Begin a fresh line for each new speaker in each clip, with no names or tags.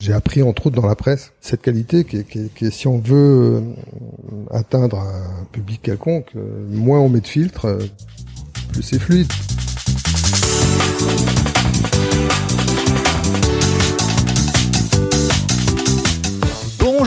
J'ai appris, entre autres dans la presse, cette qualité qui est, qui est- qui est, si on veut euh, atteindre un public quelconque, euh, moins on met de filtres, euh, plus c'est fluide.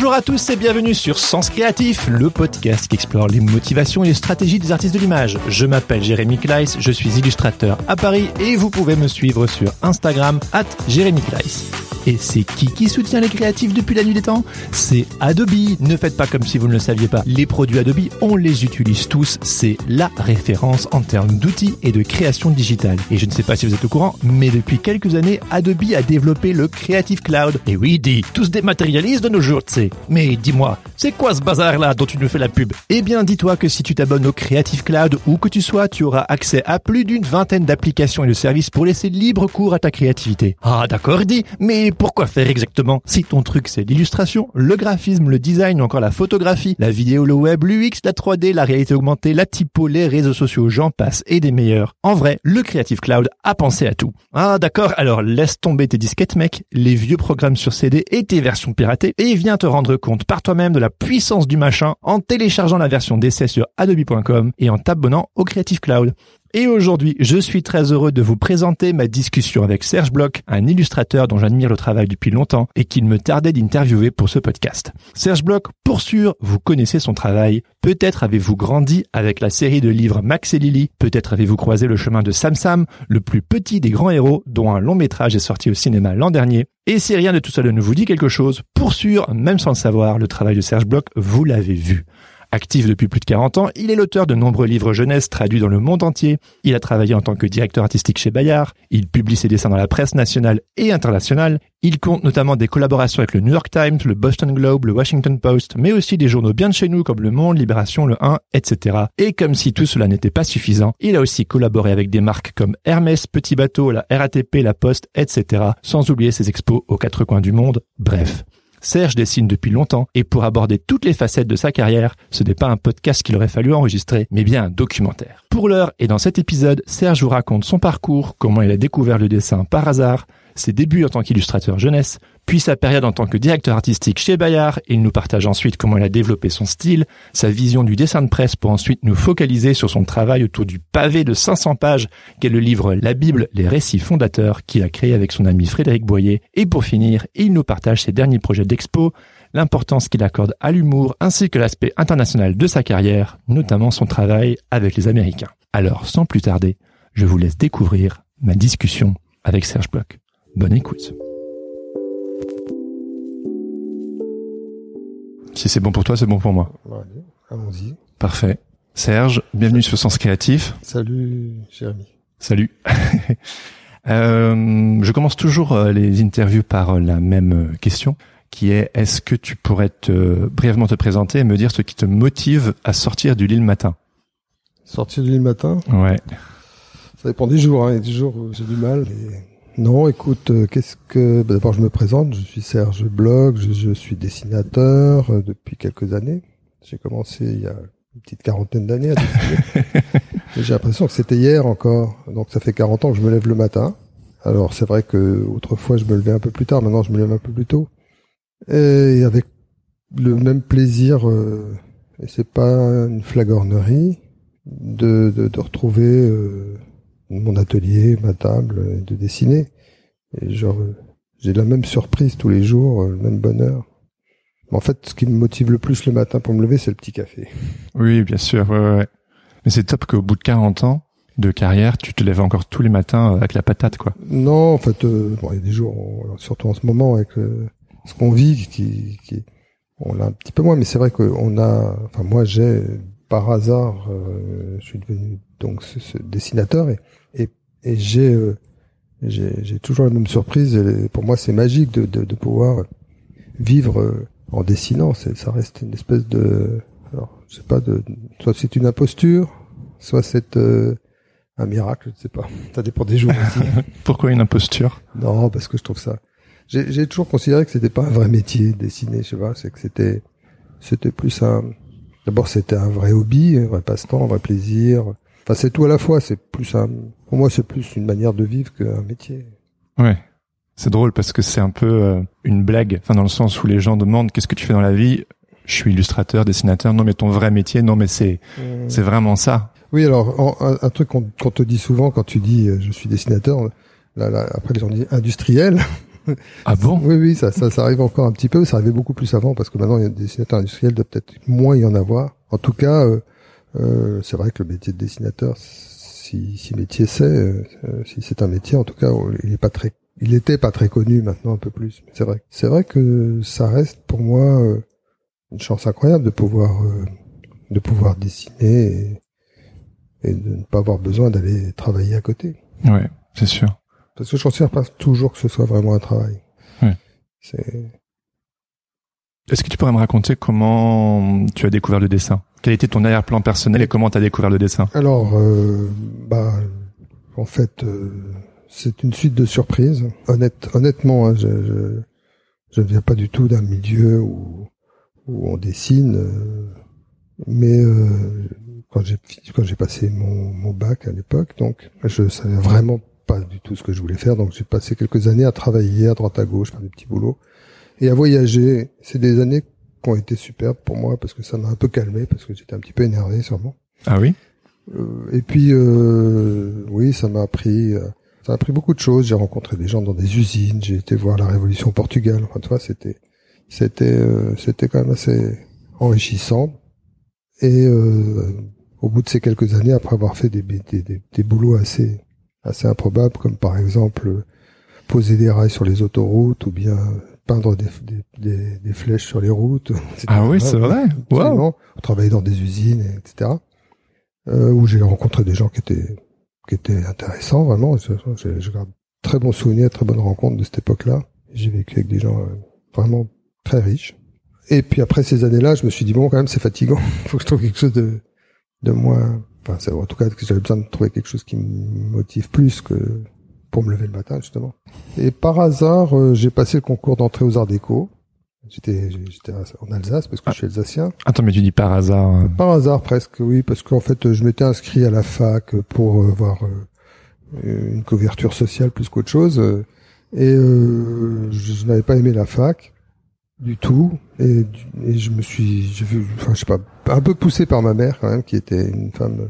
Bonjour à tous et bienvenue sur Sens Créatif, le podcast qui explore les motivations et les stratégies des artistes de l'image. Je m'appelle Jérémy Kleiss, je suis illustrateur à Paris et vous pouvez me suivre sur Instagram at Jérémy Kleiss. Et c'est qui qui soutient les créatifs depuis la nuit des temps? C'est Adobe. Ne faites pas comme si vous ne le saviez pas. Les produits Adobe, on les utilise tous. C'est la référence en termes d'outils et de création digitale. Et je ne sais pas si vous êtes au courant, mais depuis quelques années, Adobe a développé le Creative Cloud. Et oui, dit, tout se dématérialise de nos jours, tu sais. Mais dis-moi, c'est quoi ce bazar-là dont tu nous fais la pub? Eh bien, dis-toi que si tu t'abonnes au Creative Cloud, où que tu sois, tu auras accès à plus d'une vingtaine d'applications et de services pour laisser libre cours à ta créativité. Ah, d'accord, dit, mais pourquoi faire exactement? Si ton truc c'est l'illustration, le graphisme, le design ou encore la photographie, la vidéo, le web, l'UX, la 3D, la réalité augmentée, la typo, les réseaux sociaux, j'en passe et des meilleurs. En vrai, le Creative Cloud a pensé à tout. Ah d'accord, alors laisse tomber tes disquettes mec, les vieux programmes sur CD et tes versions piratées et viens te rendre compte par toi-même de la puissance du machin en téléchargeant la version d'essai sur adobe.com et en t'abonnant au Creative Cloud. Et aujourd'hui, je suis très heureux de vous présenter ma discussion avec Serge Bloch, un illustrateur dont j'admire le travail depuis longtemps et qu'il me tardait d'interviewer pour ce podcast. Serge Bloch, pour sûr, vous connaissez son travail. Peut-être avez-vous grandi avec la série de livres Max et Lily. Peut-être avez-vous croisé le chemin de Sam Sam, le plus petit des grands héros, dont un long métrage est sorti au cinéma l'an dernier. Et si rien de tout cela ne vous dit quelque chose, pour sûr, même sans le savoir, le travail de Serge Bloch, vous l'avez vu. Actif depuis plus de 40 ans, il est l'auteur de nombreux livres jeunesse traduits dans le monde entier. Il a travaillé en tant que directeur artistique chez Bayard. Il publie ses dessins dans la presse nationale et internationale. Il compte notamment des collaborations avec le New York Times, le Boston Globe, le Washington Post, mais aussi des journaux bien de chez nous comme Le Monde, Libération, Le 1, etc. Et comme si tout cela n'était pas suffisant, il a aussi collaboré avec des marques comme Hermès, Petit Bateau, la RATP, la Poste, etc. Sans oublier ses expos aux quatre coins du monde. Bref. Serge dessine depuis longtemps et pour aborder toutes les facettes de sa carrière, ce n'est pas un podcast qu'il aurait fallu enregistrer, mais bien un documentaire. Pour l'heure et dans cet épisode, Serge vous raconte son parcours, comment il a découvert le dessin par hasard, ses débuts en tant qu'illustrateur jeunesse, puis sa période en tant que directeur artistique chez Bayard. Il nous partage ensuite comment il a développé son style, sa vision du dessin de presse pour ensuite nous focaliser sur son travail autour du pavé de 500 pages qu'est le livre La Bible, les récits fondateurs qu'il a créé avec son ami Frédéric Boyer. Et pour finir, il nous partage ses derniers projets d'expo, l'importance qu'il accorde à l'humour ainsi que l'aspect international de sa carrière, notamment son travail avec les Américains. Alors, sans plus tarder, je vous laisse découvrir ma discussion avec Serge Bloch. Bonne écoute. Si c'est bon pour toi, c'est bon pour moi.
Allez, allons-y.
Parfait. Serge, bienvenue sur Sens Créatif.
Salut Jérémy.
Salut. Euh, je commence toujours euh, les interviews par euh, la même question, qui est est-ce que tu pourrais te brièvement te présenter et me dire ce qui te motive à sortir du lit le matin?
Sortir du lit le matin,
Ouais.
ça dépend des jours. Hein. Il y a des jours où j'ai du mal. Et... Non, écoute, euh, qu'est-ce que... bah, D'abord, je me présente. Je suis Serge Bloch. Je, je suis dessinateur euh, depuis quelques années. J'ai commencé il y a une petite quarantaine d'années à dessiner. J'ai l'impression que c'était hier encore. Donc ça fait 40 ans que je me lève le matin. Alors c'est vrai que autrefois je me levais un peu plus tard, maintenant je me lève un peu plus tôt. Et avec le même plaisir, euh, et c'est pas une flagornerie, de, de, de retrouver euh, mon atelier, ma table, et de dessiner. Et genre, euh, j'ai la même surprise tous les jours, euh, le même bonheur. Mais en fait, ce qui me motive le plus le matin pour me lever, c'est le petit café.
Oui, bien sûr. Ouais, ouais, ouais. Mais c'est top qu'au bout de 40 ans de carrière, tu te lèves encore tous les matins avec la patate, quoi.
Non, en fait, euh, bon, il y a des jours, on- surtout en ce moment avec euh, ce qu'on vit, qui, qui, on l'a un petit peu moins, mais c'est vrai qu'on a, enfin moi j'ai par hasard, euh, je suis devenu donc ce, ce dessinateur et et, j'ai euh, j'ai toujours la même surprise. Et pour moi, c'est magique de, de, de, pouvoir vivre euh, en dessinant. Ça reste une espèce de, alors, je sais pas, de, soit c'est une imposture, soit c'est euh, un miracle, je sais pas. Ça dépend des jours aussi.
Pourquoi une imposture?
Non, parce que je trouve ça. J'ai toujours considéré que c'était pas un vrai métier dessiner, je sais pas. C'est que c'était, c'était plus un. D'abord, c'était un vrai hobby, un vrai passe-temps, un vrai plaisir. Enfin, c'est tout à la fois. C'est plus un. Pour moi, c'est plus une manière de vivre qu'un métier.
Ouais. C'est drôle parce que c'est un peu euh, une blague, enfin dans le sens où les gens demandent qu'est-ce que tu fais dans la vie? Je suis illustrateur, dessinateur. Non, mais ton vrai métier, non, mais c'est mmh. c'est vraiment ça.
Oui, alors un, truc qu'on te dit souvent quand tu dis euh, je suis dessinateur, là, là, après les gens disent industriel.
Ah bon?
Oui, oui, ça, ça, ça, arrive encore un petit peu. Ça arrivait beaucoup plus avant parce que maintenant il y a des dessinateurs industriels, doit peut-être moins y en avoir. En tout cas, euh, euh, c'est vrai que le métier de dessinateur, si, si métier c'est, euh, si c'est un métier, en tout cas, il est pas très, il était pas très connu. Maintenant un peu plus. C'est vrai. C'est vrai que ça reste pour moi une chance incroyable de pouvoir, de pouvoir dessiner. Et, et de ne pas avoir besoin d'aller travailler à côté.
Ouais, c'est sûr.
Parce que je considère pas toujours que ce soit vraiment un travail.
Ouais. C'est. Est-ce que tu pourrais me raconter comment tu as découvert le dessin? Quel était ton arrière-plan personnel et comment tu as découvert le dessin?
Alors, euh, bah, en fait, euh, c'est une suite de surprises. Honnête, honnêtement, hein, je, je, je, ne viens pas du tout d'un milieu où, où on dessine, euh, mais euh, quand j'ai quand j'ai passé mon, mon bac à l'époque, donc je savais vraiment pas du tout ce que je voulais faire, donc j'ai passé quelques années à travailler à droite à gauche, faire des petits boulots et à voyager. C'est des années qui ont été superbes pour moi parce que ça m'a un peu calmé parce que j'étais un petit peu énervé sûrement.
Ah oui?
Euh, et puis euh, oui, ça m'a appris euh, ça m'a appris beaucoup de choses. J'ai rencontré des gens dans des usines, j'ai été voir la révolution au Portugal. Enfin, tu vois, c'était c'était euh, c'était quand même assez enrichissant. Et euh, au bout de ces quelques années, après avoir fait des, des, des, des boulots assez, assez improbables, comme par exemple poser des rails sur les autoroutes ou bien peindre des, des, des flèches sur les routes.
Etc. Ah oui, c'est vrai. Wow.
On travaillait dans des usines, etc. Euh, où j'ai rencontré des gens qui étaient qui étaient intéressants vraiment. Je, je, garde très bons souvenirs, très bonnes rencontres de cette époque-là. J'ai vécu avec des gens euh, vraiment très riches. Et puis après ces années-là, je me suis dit bon, quand même, c'est fatigant. Il faut que je trouve quelque chose de de moins. Enfin, en tout cas, j'avais besoin de trouver quelque chose qui me motive plus que pour me lever le matin, justement. Et par hasard, euh, j'ai passé le concours d'entrée aux Arts Déco. J'étais, j'étais en Alsace parce que je suis alsacien.
Attends, mais tu dis par hasard hein.
Par hasard presque, oui, parce qu'en fait, je m'étais inscrit à la fac pour euh, voir euh, une couverture sociale plus qu'autre chose. Et je n'avais pas aimé la fac du tout et, et je me suis enfin je sais pas un peu poussé par ma mère quand même qui était une femme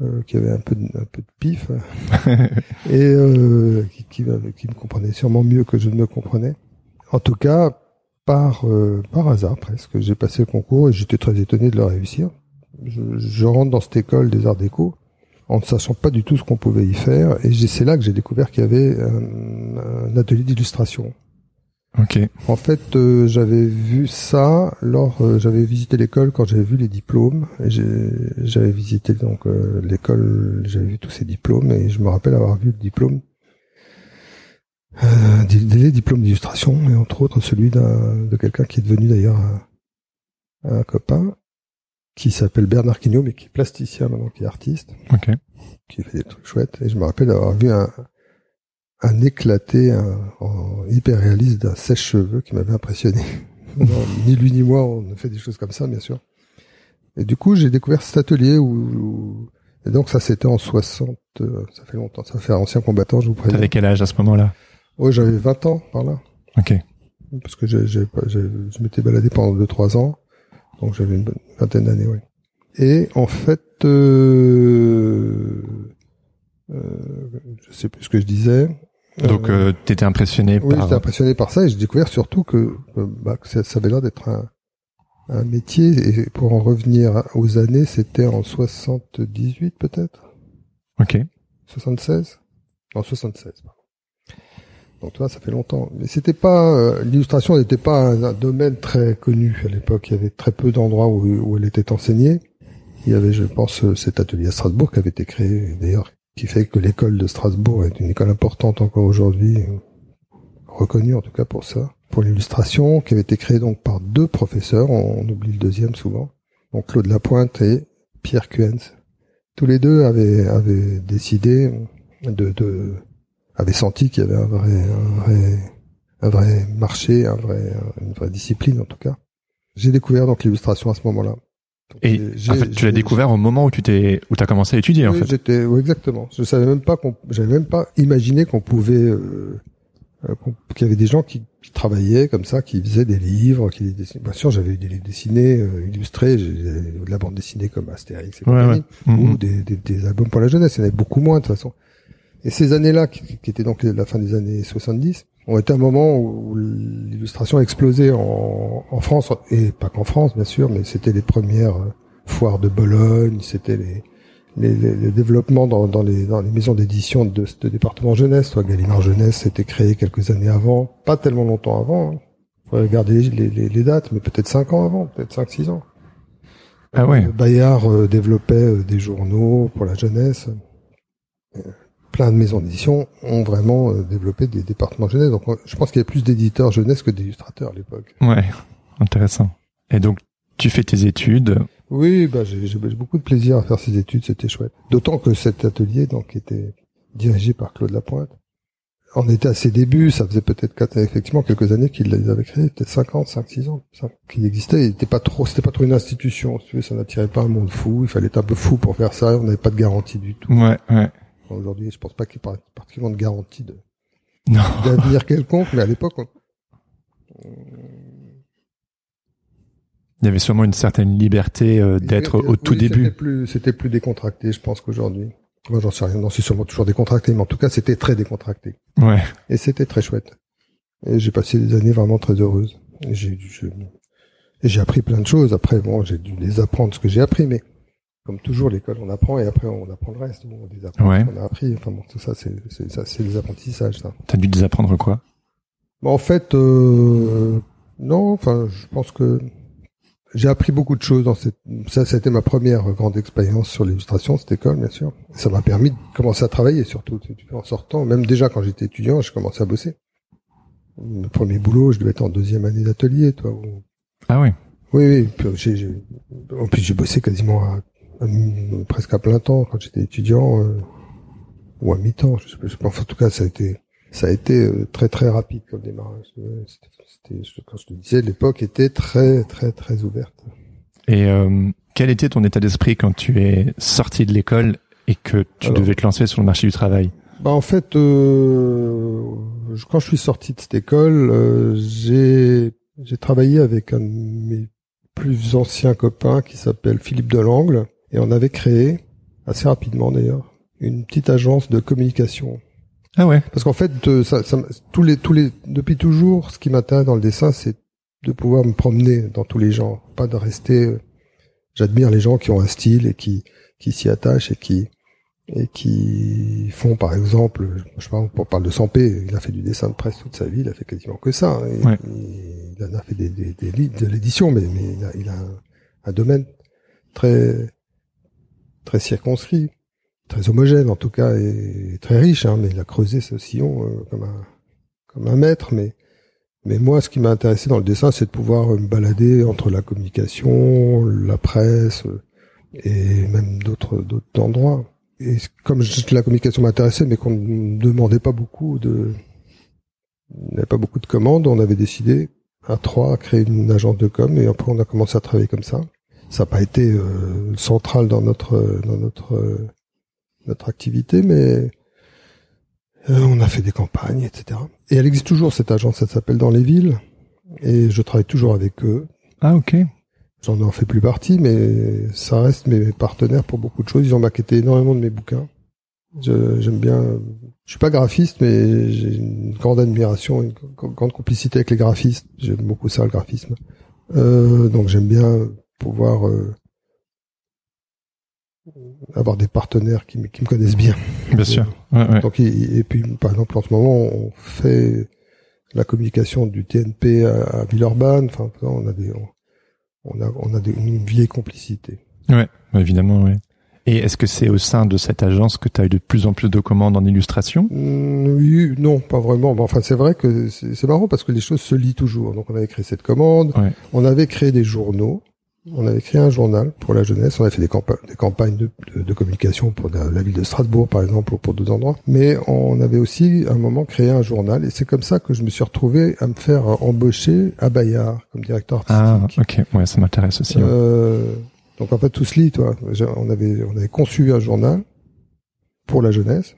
euh, qui avait un peu de, un peu de pif et euh, qui, qui, qui, me comprenait sûrement mieux que je ne me comprenais. En tout cas par euh, par hasard presque j'ai passé le concours et j'étais très étonné de le réussir. Je, je, rentre dans cette école des arts déco en ne sachant pas du tout ce qu'on pouvait y faire et c'est là que j'ai découvert qu'il y avait un, un atelier d'illustration
Ok.
En fait, euh, j'avais vu ça lors, euh, j'avais visité l'école quand j'avais vu les diplômes. J'avais visité donc euh, l'école, j'avais vu tous ces diplômes et je me rappelle avoir vu le diplôme, les diplômes d'illustration et entre autres celui de quelqu'un qui est devenu d'ailleurs un, un, copain qui s'appelle Bernard Quignot mais qui est plasticien maintenant, qui est artiste,
Ok.
qui fait des trucs chouettes. Et je me rappelle avoir vu un, un éclaté en hyper réaliste d'un sèche-cheveux qui m'avait impressionné. ni lui ni moi, on a fait des choses comme ça, bien sûr. Et du coup, j'ai découvert cet atelier où, et donc ça c'était en 60, euh, ça fait longtemps, ça fait ancien combattant, je vous préviens.
T'avais quel âge à ce moment-là?
Oui, j'avais 20 ans par là.
Ok.
Parce que j'ai, j'ai, je m'étais baladé pendant 2-3 ans, donc j'avais une bonne vingtaine d'années, oui. Et en fait, euh, euh, je sais plus ce que je disais.
Donc, euh, tu étais impressionné
oui,
par...
j'étais impressionné par ça et j'ai découvert surtout que, bah, que ça, ça, avait l'air d'être un, un, métier. Et pour en revenir aux années, c'était en 78 peut-être?
Ok.
76 En 76, pardon. Donc toi, ça fait longtemps. Mais c'était pas euh, l'illustration n'était pas un, un, domaine très connu à l'époque. Il y avait très peu d'endroits où, où, elle était enseignée. Il y avait, je pense, cet atelier à Strasbourg qui avait été créé, d'ailleurs, qui fait que l'école de Strasbourg est une école importante encore aujourd'hui, reconnue en tout cas pour ça, pour l'illustration, qui avait été créée donc par deux professeurs, on, oublie le deuxième souvent, donc Claude Lapointe et Pierre Cuens. Tous les deux avaient, avaient décidé de, de avaient senti qu'il y avait un vrai, un vrai, un vrai marché, un vrai, une vraie discipline en tout cas. J'ai découvert donc l'illustration à ce moment-là.
Et en fait, tu l'as découvert au moment où tu t'es, où t'as commencé à étudier,
oui,
en fait.
J'étais, oui, exactement. Je savais même pas qu'on, j'avais même pas imaginé qu'on pouvait, euh, euh qu'il y avait des gens qui, qui, travaillaient comme ça, qui faisaient des livres, qui dessinaient. Bien sûr, j'avais eu des livres dessinés, euh, illustrés, de la bande dessinée comme Astérix et ouais, ou mm-hmm. des, des, des, albums pour la jeunesse. Il y en avait beaucoup moins de toute façon. Et ces années-là, qui, qui étaient donc la fin des années 70, ont été un moment où l'illustration a explosé en, en, France, et pas qu'en France bien sûr, mais c'était les premières euh, foires de Bologne, c'était les, les, les, développements dans, dans, les, dans les maisons d'édition de ce département jeunesse. Toi, Gallimard Jeunesse s'était créé quelques années avant, pas tellement longtemps avant. Hein. Faut regarder les, les, dates, mais peut-être cinq ans avant, peut-être cinq, six ans.
Ah ouais.
Euh, Bayard euh, développait des journaux pour la jeunesse plein de maisons d'édition ont vraiment euh, développé des départements jeunesse. Donc, je pense qu'il y a plus d'éditeurs jeunesse que d'illustrateurs à l'époque.
Ouais, intéressant. Et donc, tu fais tes études.
Oui, bah, j'ai beaucoup de plaisir à faire ces études, c'était chouette. D'autant que cet atelier, donc, était dirigé par Claude Lapointe. On était à ses débuts, ça faisait peut-être effectivement quelques années qu'il les avait créés, peut-être 50, 5, 6 ans, qu'il existait. Il était pas trop, c'était pas trop une institution, ça n'attirait pas un monde fou, il fallait être un peu fou pour faire ça, on n'avait pas de garantie du tout.
Ouais, ouais.
Aujourd'hui, je pense pas qu'il y ait particulièrement de garantie de d'avenir quelconque, mais à l'époque,
il y avait sûrement une certaine liberté euh, d'être au tout début.
C'était plus, c'était plus décontracté, je pense qu'aujourd'hui. Moi, j'en sais rien. Non, c'est sûrement toujours décontracté, mais en tout cas, c'était très décontracté.
Ouais.
Et c'était très chouette. Et j'ai passé des années vraiment très heureuses. J'ai, j'ai appris plein de choses. Après, bon, j'ai dû les apprendre ce que j'ai appris, mais comme toujours, l'école, on apprend et après on apprend le reste. on a appris. Enfin bon, tout ça, c'est ça, c'est des apprentissages. Ça.
T'as dû désapprendre quoi?
Bon, En fait, euh, non. Enfin, je pense que j'ai appris beaucoup de choses dans cette. Ça, c'était ma première grande expérience sur l'illustration, cette école, bien sûr. Ça m'a permis de commencer à travailler, surtout en sortant. Même déjà quand j'étais étudiant, j'ai commencé à bosser. Le premier boulot, je devais être en deuxième année d'atelier, toi.
Ah oui.
Oui, oui. Puis j'ai, en plus, j'ai bossé quasiment à presque à plein temps quand j'étais étudiant euh, ou à mi-temps. Je, sais pas, en tout cas, ça a été ça a été euh, très très rapide comme démarrage. C'était, quand je te disais, l'époque était très très très ouverte.
Et euh, quel était ton état d'esprit quand tu es sorti de l'école et que tu devais te lancer sur le marché du travail?
Bah en fait, euh, quand je suis sorti de cette école, j'ai j'ai travaillé avec un de mes plus anciens copains qui s'appelle Philippe Delangle et on avait créé, assez rapidement d'ailleurs, une petite agence de communication.
Ah ouais.
Parce qu'en fait, ça, ça, tous les, tous les, depuis toujours, ce qui m'intéresse dans le dessin, c'est de pouvoir me promener dans tous les genres, pas de rester. Euh, j'admire les gens qui ont un style et qui, qui s'y attachent et qui, et qui font par exemple, je sais pas, on parle de Sampé, il a fait du dessin de presse toute sa vie, il a fait quasiment que ça. Hein, il en a fait des, des, des livres de l'édition, mais, mais il a, il a un, un, domaine très très circonscrit, très homogène en tout cas, et très riche, hein, mais il a creusé ce sillon euh, comme un comme un maître. Mais mais moi, ce qui m'a intéressé dans le dessin, c'est de pouvoir me balader entre la communication, la presse et même d'autres d'autres endroits. Et comme la communication m'intéressait, mais qu'on ne demandait pas beaucoup de, n'avait pas beaucoup de commandes, on avait décidé à trois à créer une agence de com et après on a commencé à travailler comme ça ça n'a pas été euh, central dans notre dans notre euh, notre activité, mais euh, on a fait des campagnes, etc. Et elle existe toujours cette agence, elle s'appelle Dans les villes, et je travaille toujours avec eux.
Ah ok.
J'en en fais plus partie, mais ça reste mes partenaires pour beaucoup de choses. Ils ont maquetté énormément de mes bouquins. J'aime bien. Je suis pas graphiste, mais j'ai une grande admiration, une grande complicité avec les graphistes. J'aime beaucoup ça, le graphisme. Euh, donc j'aime bien pouvoir euh, avoir des partenaires qui, qui, me connaissent bien.
Bien sûr.
Donc, et, puis, par exemple, en ce moment, on fait la communication du TNP à, Villeurbanne. Enfin, on a des, on, a, on a des, une vieille complicité.
Ouais, évidemment, ouais. Et est-ce que c'est au sein de cette agence que tu as eu de plus en plus de commandes en illustration?
Mm, Oui, non, pas vraiment. Bon, enfin, c'est vrai que c'est c'est marrant parce que les choses se lient toujours. Donc, on avait créé cette commande,
Ouais.
on avait créé des journaux, on avait créé un journal pour la jeunesse, on avait fait des, campa- des campagnes de, de- de communication pour la, la ville de Strasbourg, par exemple, ou pour d'autres endroits. Mais on avait aussi, à un moment, créé un journal, et c'est comme ça que je me suis retrouvé à me faire embaucher à Bayard comme directeur
Ah,
artistique.
ok. Ouais, ça m'intéresse aussi. ouais.
Euh, donc en fait tout se lit, toi. On avait on avait conçu un journal pour la jeunesse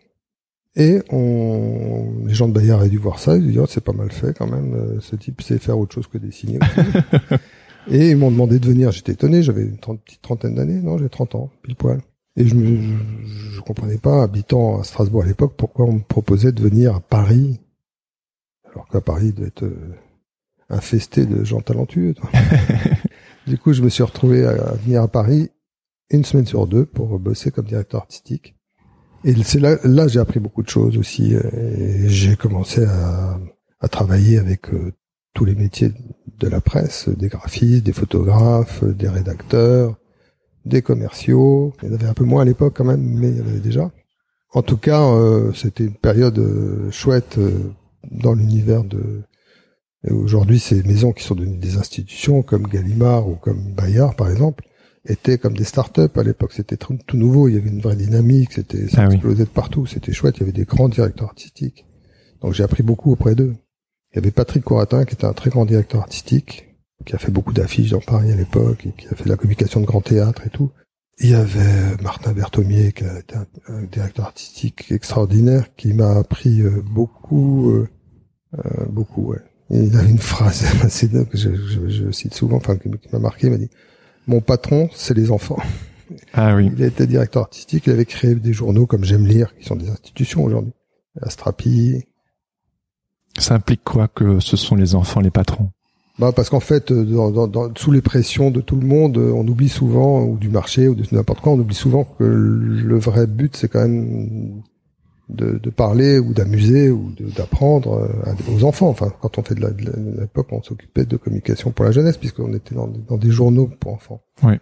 et on les gens de Bayard avaient dû voir ça, ils ont dit oh, c'est pas mal fait quand même. euh, Ce type sait faire autre chose que dessiner. et ils m'ont demandé de venir. J'étais étonné. J'avais une petite trentaine d'années, non J'ai 30 ans, pile poil. Et je, me, je, je comprenais pas, habitant à Strasbourg à l'époque, pourquoi on me proposait de venir à Paris, alors qu'à Paris il doit être euh, infesté de gens talentueux. Du coup, je me suis retrouvé à venir à Paris une semaine sur deux pour bosser comme directeur artistique. Et c'est là, là j'ai appris beaucoup de choses aussi. euh, Et j'ai commencé à, à travailler avec euh, tous les métiers de la presse, des graphistes, des photographes, des rédacteurs, des commerciaux. Il y en avait un peu moins à l'époque quand même, mais il y en avait déjà. En tout cas, euh, c'était une période euh, chouette euh, dans l'univers de, et aujourd'hui, ces maisons qui sont devenues des institutions comme Gallimard ou comme Bayard, par exemple, étaient comme des start-up à l'époque. C'était tout, tout nouveau. Il y avait une vraie dynamique. C'était, ça
Ah oui.
explosait de partout. C'était chouette. Il y avait des grands directeurs artistiques. Donc j'ai appris beaucoup auprès d'eux. Il y avait Patrick Coratin qui était un très grand directeur artistique, qui a fait beaucoup d'affiches dans Paris à l'époque et qui a fait de la communication de grand théâtre et tout. Il y avait Martin Berthomier qui a été un, un directeur artistique extraordinaire qui m'a appris euh, beaucoup, euh, euh, beaucoup, ouais. Il a une phrase assez dingue que je, je, je cite souvent, enfin qui m'a marqué. Il m'a dit "Mon patron, c'est les enfants."
Ah oui.
Il été directeur artistique. Il avait créé des journaux comme J'aime lire, qui sont des institutions aujourd'hui. Astrapi.
Ça implique quoi que ce sont les enfants les patrons?
Bah parce qu'en fait, euh, dans, dans- dans- sous les pressions de tout le monde, euh, on oublie souvent, ou du marché, ou de n'importe quoi, on oublie souvent que le vrai but, c'est quand même de, de parler ou d'amuser ou d'apprendre euh, aux enfants. Enfin, quand on fait de la- l'époque, on s'occupait de communication pour la jeunesse, puisqu'on était dans, des- dans des journaux pour enfants.
Oui.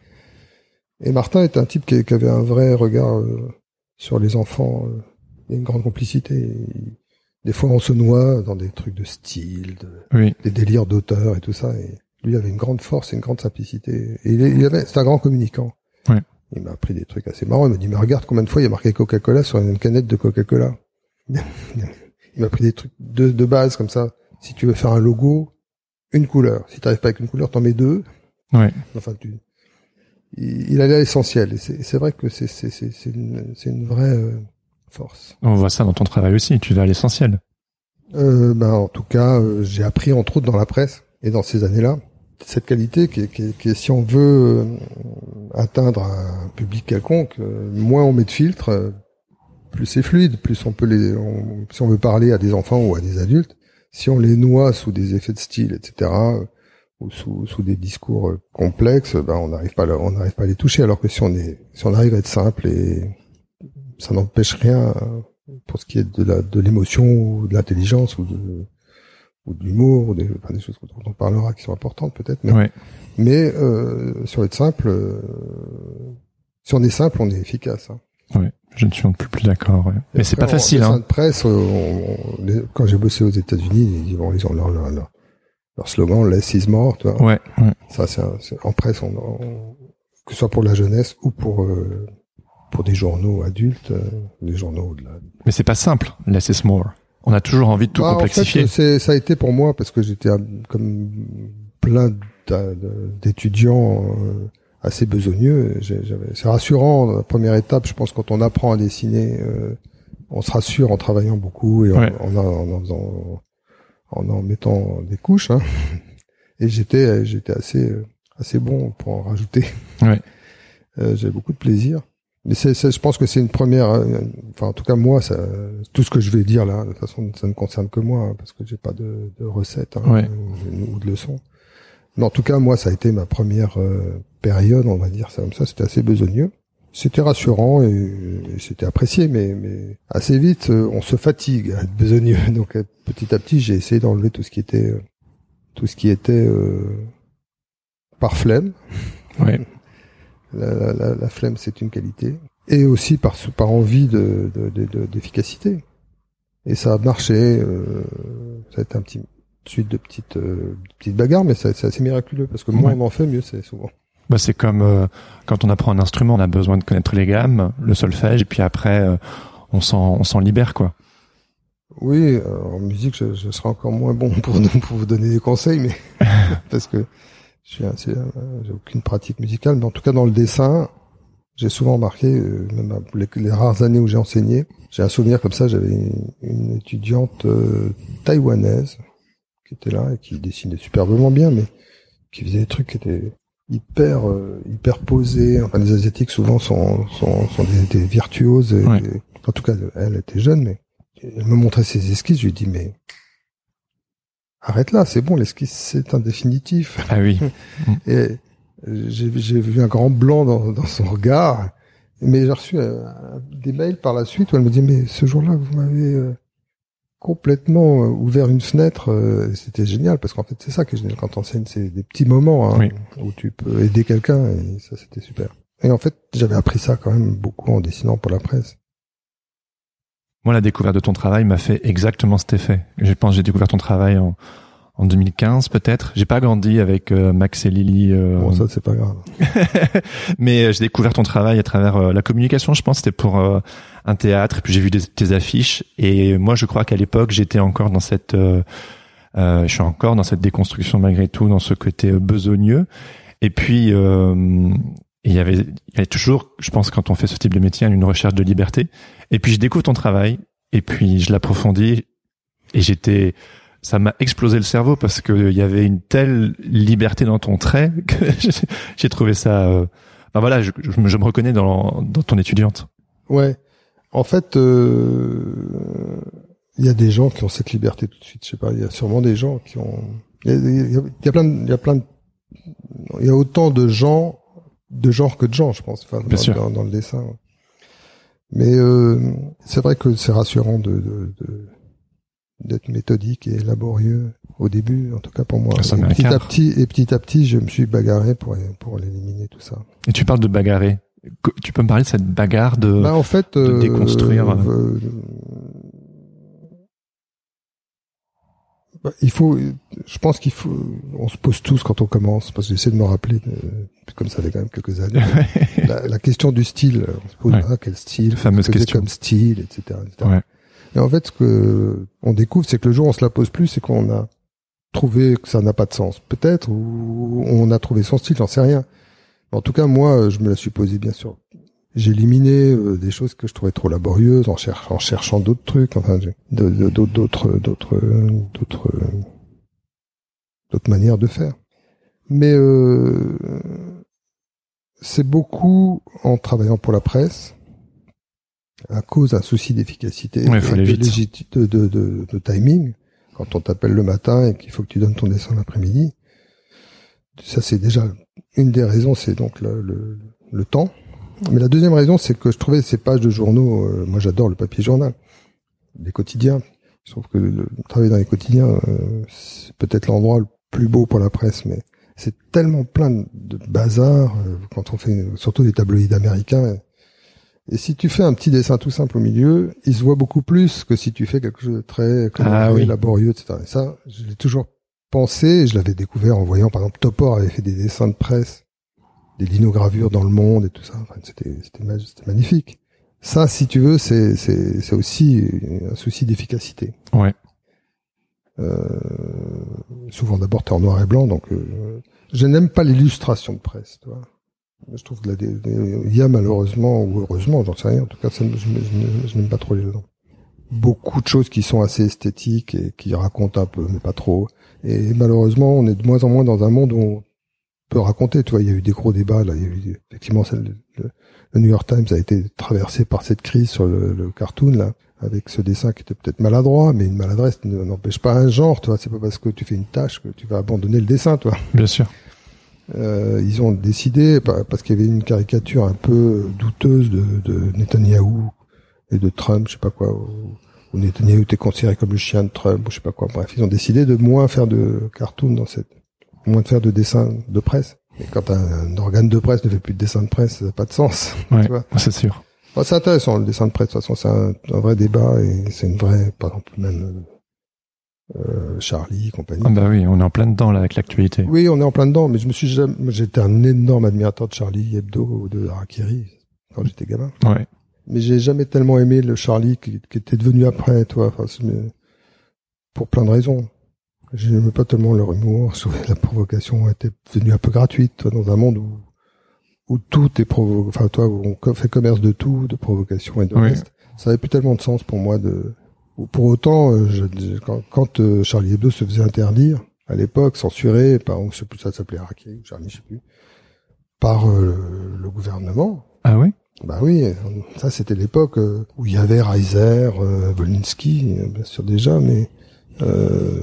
Et Martin est un type qui, qui avait un vrai regard euh, sur les enfants. euh, a une grande complicité. Des fois, on se noie dans des trucs de style, de,
Oui.
des délires d'auteur et tout ça. Et lui avait une grande force et une grande simplicité. Et il, avait, c'est un grand communicant.
Ouais.
Il m'a appris des trucs assez marrants. Il m'a dit, mais regarde combien de fois il y a marqué Coca-Cola sur une canette de Coca-Cola. il m'a appris des trucs de, de base comme ça. Si tu veux faire un logo, une couleur. Si tu n'arrives pas avec une couleur, t'en mets deux.
Ouais.
Enfin, tu, il, il allait à l'essentiel. Et c'est, vrai que c'est, c'est, c'est, c'est une, c'est une vraie euh, force.
On voit ça dans ton travail aussi. Tu vas à l'essentiel.
Euh, ben, en tout cas, euh, j'ai appris entre autres dans la presse et dans ces années-là cette qualité qui est, qui est- qui est, si on veut euh, atteindre un public quelconque, euh, moins on met de filtres, plus c'est fluide, plus on peut les, on- si on veut parler à des enfants ou à des adultes, si on les noie sous des effets de style, etc., ou sous, sous des discours complexes, ben on n'arrive pas, on n'arrive pas à les toucher. Alors que si on est, si on arrive à être simple et ça n'empêche rien euh, pour ce qui est de la, de l'émotion ou de l'intelligence ou de, ou de l'humour ou des, enfin, des choses dont on parlera qui sont importantes peut-être. Mais,
Ouais.
mais euh, sur être simple, euh, si on est simple, on est efficace. hein.
Ouais. Je ne suis plus, plus d'accord. Ouais. Mais c'est pas facile. Hein.
de presse, on- on- les- quand j'ai bossé aux États-Unis, ils, bon, ils ont leur, leur, leur, leur slogan "Less is more", tu vois.
Ouais. ouais.
Ça, c'est en presse, on, on- que ce soit pour la jeunesse ou pour euh, pour des journaux adultes, euh, des journaux de la,
Mais c'est pas simple. Less is more. On a toujours envie de tout
Bah,
complexifier.
En fait, c'est, ça a été pour moi parce que j'étais comme plein d'étudiants euh, assez besogneux. C'est rassurant. La première étape, je pense, quand on apprend à dessiner, euh, on se rassure en travaillant beaucoup et en,
Ouais.
en, en, en faisant- en en mettant des couches. Hein. Et j'étais, j'étais assez, assez bon pour en rajouter.
Ouais.
Euh, J'ai beaucoup de plaisir. Mais c'est, c'est- je pense que c'est une première. euh, Enfin, en tout cas, moi, ça, tout ce que je vais dire là, de toute façon, ça ne concerne que moi, hein, parce que j'ai pas de, de recette hein,
Ouais.
ou, ou de leçons. Mais en tout cas, moi, ça a été ma première euh, période, on va dire ça comme ça. C'était assez besogneux. C'était rassurant et, et c'était apprécié, mais, mais assez vite, euh, on se fatigue à être besogneux. Donc, euh, petit à petit, j'ai essayé d'enlever tout ce qui était, tout ce qui était euh, par flemme.
Ouais.
La, la- la- la flemme, c'est une qualité. et aussi par par envie de d'efficacité. De, et ça a marché. Euh, ça a été un petit suite de petites euh, petites bagarres, mais c'est assez miraculeux parce que moins on en fait, mieux c'est souvent.
Bah c'est comme euh, quand on apprend un instrument, on a besoin de connaître les gammes, le solfège, et puis après euh, on s'en on s'en libère quoi.
Oui, en musique, je, je serai encore moins bon pour, pour vous donner des conseils, mais parce que j'ai aucune pratique musicale, mais en tout cas dans le dessin, j'ai souvent remarqué, euh, même les, rares années où j'ai enseigné, j'ai un souvenir comme ça, j'avais une, étudiante euh, taïwanaise qui était là et qui dessinait superbement bien, mais qui faisait des trucs qui étaient hyper euh, hyper posés. Enfin, les asiatiques souvent sont sont, sont des, virtuoses. en tout cas, elle était jeune, mais elle me montrait ses esquisses. Je lui dis mais arrête là, c'est bon, l'esquisse c'est un définitif.
Ah oui.
et j'ai vu un grand blanc dans, dans son regard. Mais j'ai reçu euh, des mails par la suite où elle me dit mais ce jour-là vous m'avez euh, complètement euh, ouvert une fenêtre. C'était génial parce qu'en fait c'est ça qui est génial quand t'enseignes, c'est des petits moments hein, où tu peux aider quelqu'un et ça c'était super. Et en fait j'avais appris ça quand même beaucoup en dessinant pour la presse.
Moi la découverte de ton travail m'a fait exactement cet effet. Je pense j'ai découvert ton travail en en 2015 peut-être. J'ai pas grandi avec euh, Max et Lily.
Euh... Bon ça c'est pas grave.
Mais euh, j'ai découvert ton travail à travers la communication. Je pense c'était pour un théâtre. Et puis j'ai vu des, tes affiches. Et moi je crois qu'à l'époque j'étais encore dans cette, je suis encore dans cette déconstruction malgré tout, dans ce côté besogneux. Et puis il y avait, il y avait toujours, je pense quand on fait ce type de métier, une recherche de liberté. Et puis je découvre ton travail. Et puis je l'approfondis. Et j'étais ça m'a explosé le cerveau parce que il y avait une telle liberté dans ton trait que j'ai trouvé ça. Euh... Voilà, je, me reconnais dans, dans ton étudiante.
Ouais. En fait, euh, il y a des gens qui ont cette liberté tout de suite. Je sais pas. Il y a sûrement des gens qui ont. Il y a, plein. De, il y a plein. Il y a autant de gens, de genre que de gens, je pense. Enfin, dans, dans, le dessin. Mais euh, c'est vrai que c'est rassurant de, de, de d'être méthodique et laborieux au début, en tout cas pour moi.
Ça
et petit à petit et petit à petit, je me suis bagarré pour pour l'éliminer tout ça.
Et tu parles de bagarrer. Tu peux me parler de cette bagarre de,
bah, en fait,
de euh, déconstruire euh,
bah, Il faut, je pense qu'il faut, on se pose tous quand on commence, parce que j'essaie de me rappeler, comme ça fait quand même quelques années, la, la, question du style. On se pose ah, quel style,
fameuse question,
comme style, etc. etc. Ouais. Et en fait, ce que on découvre, c'est que le jour où on se la pose plus, c'est qu'on a trouvé que ça n'a pas de sens. Peut-être, ou on a trouvé son style, j'en sais rien. En tout cas, moi, je me la suis posée, bien sûr. J'ai éliminé euh, des choses que je trouvais trop laborieuses en, cherchant, en cherchant d'autres trucs, enfin, d'autres, d'autres, d'autres, d'autres, d'autres manières de faire. Mais euh, c'est beaucoup en travaillant pour la presse à cause d'un souci d'efficacité
ouais, de,
de, de, de, timing, quand on t'appelle le matin et qu'il faut que tu donnes ton dessin l'après-midi, ça c'est déjà une des raisons, c'est donc le, le, le, temps. Mais la deuxième raison, c'est que je trouvais ces pages de journaux, euh, moi j'adore le papier journal, les quotidiens. Je trouve que le, travail dans les quotidiens, euh, c'est peut-être l'endroit le plus beau pour la presse, mais c'est tellement plein de bazar euh, quand on fait surtout des tabloïds américains et si tu fais un petit dessin tout simple au milieu, il se voit beaucoup plus que si tu fais quelque chose de très
ah,
laborieux, etc. Et ça, je l'ai toujours pensé, je l'avais découvert en voyant, par exemple, Topor avait fait des dessins de presse, des linogravures dans le monde et tout ça. Enfin, c'était, c'était, magnifique. Ça, si tu veux, c'est, c'est, c'est aussi un souci d'efficacité.
Ouais.
Euh, souvent d'abord t'es en noir et blanc, donc euh, je n'aime pas l'illustration de presse, tu vois. Je trouve que il y a malheureusement ou heureusement, j'en sais rien. En tout cas, je, n'aime pas trop les gens. Beaucoup de choses qui sont assez esthétiques et qui racontent un peu, mais pas trop. Et malheureusement, on est de moins en moins dans un monde où on peut raconter. Tu vois, il y a eu des gros débats là. Il y a eu effectivement, le, le, New York Times a été traversé par cette crise sur le, le cartoon là, avec ce dessin qui était peut-être maladroit, mais une maladresse n'empêche pas un genre. Tu vois, c'est pas parce que tu fais une tâche que tu vas abandonner le dessin, toi.
Bien sûr.
Euh, ils ont décidé, parce qu'il y avait une caricature un peu douteuse de, de Netanyahou et de Trump, je sais pas quoi, où, Netanyahou était considéré comme le chien de Trump, ou je sais pas quoi. Bref, ils ont décidé de moins faire de cartoon dans cette, moins de faire de dessins de presse. Et quand un, organe de presse ne fait plus de dessin de presse, ça n'a pas de sens.
Ouais, c'est sûr.
Enfin, c'est intéressant le dessin de presse. De toute façon, c'est un, un vrai débat et c'est une vraie, par exemple, même euh, Charlie, compagnie.
Ah bah oui, on est en plein dedans là avec l'actualité.
Oui, on est en plein dedans, mais je me suis jamais, j'étais un énorme admirateur de Charlie Hebdo ou de Harakiri quand j'étais gamin.
Ouais.
Mais j'ai jamais tellement aimé le Charlie qui, qui était devenu après, toi. Enfin, pour plein de raisons. J'aimais pas tellement leur humour. Je la provocation était devenue un peu gratuite, toi, dans un monde où où tout est provo, enfin, toi, où on fait commerce de tout, de provocation et de
Oui.
reste. Ça avait plus tellement de sens pour moi de. Pour autant, euh, je, je- quand, quand euh, Charlie Hebdo se faisait interdire à l'époque, censuré par, je sais plus, ça s'appelait Harakiri ou Charlie, je sais plus, par euh, le gouvernement.
Ah oui?
Bah oui, ça c'était l'époque où il y avait Reiser, euh, Volinsky, bien sûr déjà, mais euh,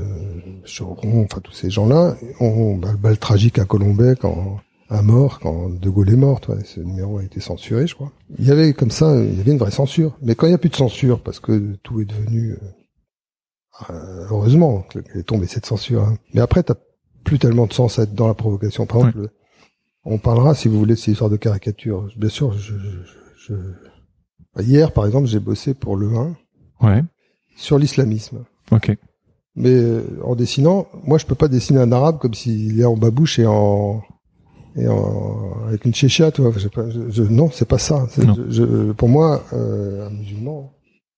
Choron, enfin tous ces gens-là, ont bah, le bal tragique à Colombay quand à mort, quand De Gaulle est mort, toi, ce numéro a été censuré, je crois. Il y avait comme ça, il y avait une vraie censure. Mais quand il n'y a plus de censure, parce que tout est devenu euh, euh, heureusement qu'elle est tombée cette censure. hein. Mais après, t'as plus tellement de sens à être dans la provocation. Par exemple, on parlera, si vous voulez, de ces histoires de caricature. Bien sûr, je, je, je- je- hier, par exemple, j'ai bossé pour le 1
Ouais.
sur l'islamisme.
Ok.
Mais euh, en dessinant, moi, je peux pas dessiner un arabe comme s'il est en babouche et en et en avec une chéchia, tu vois. Je, je- je- non, c'est pas ça. Je- je- pour moi, euh, un musulman,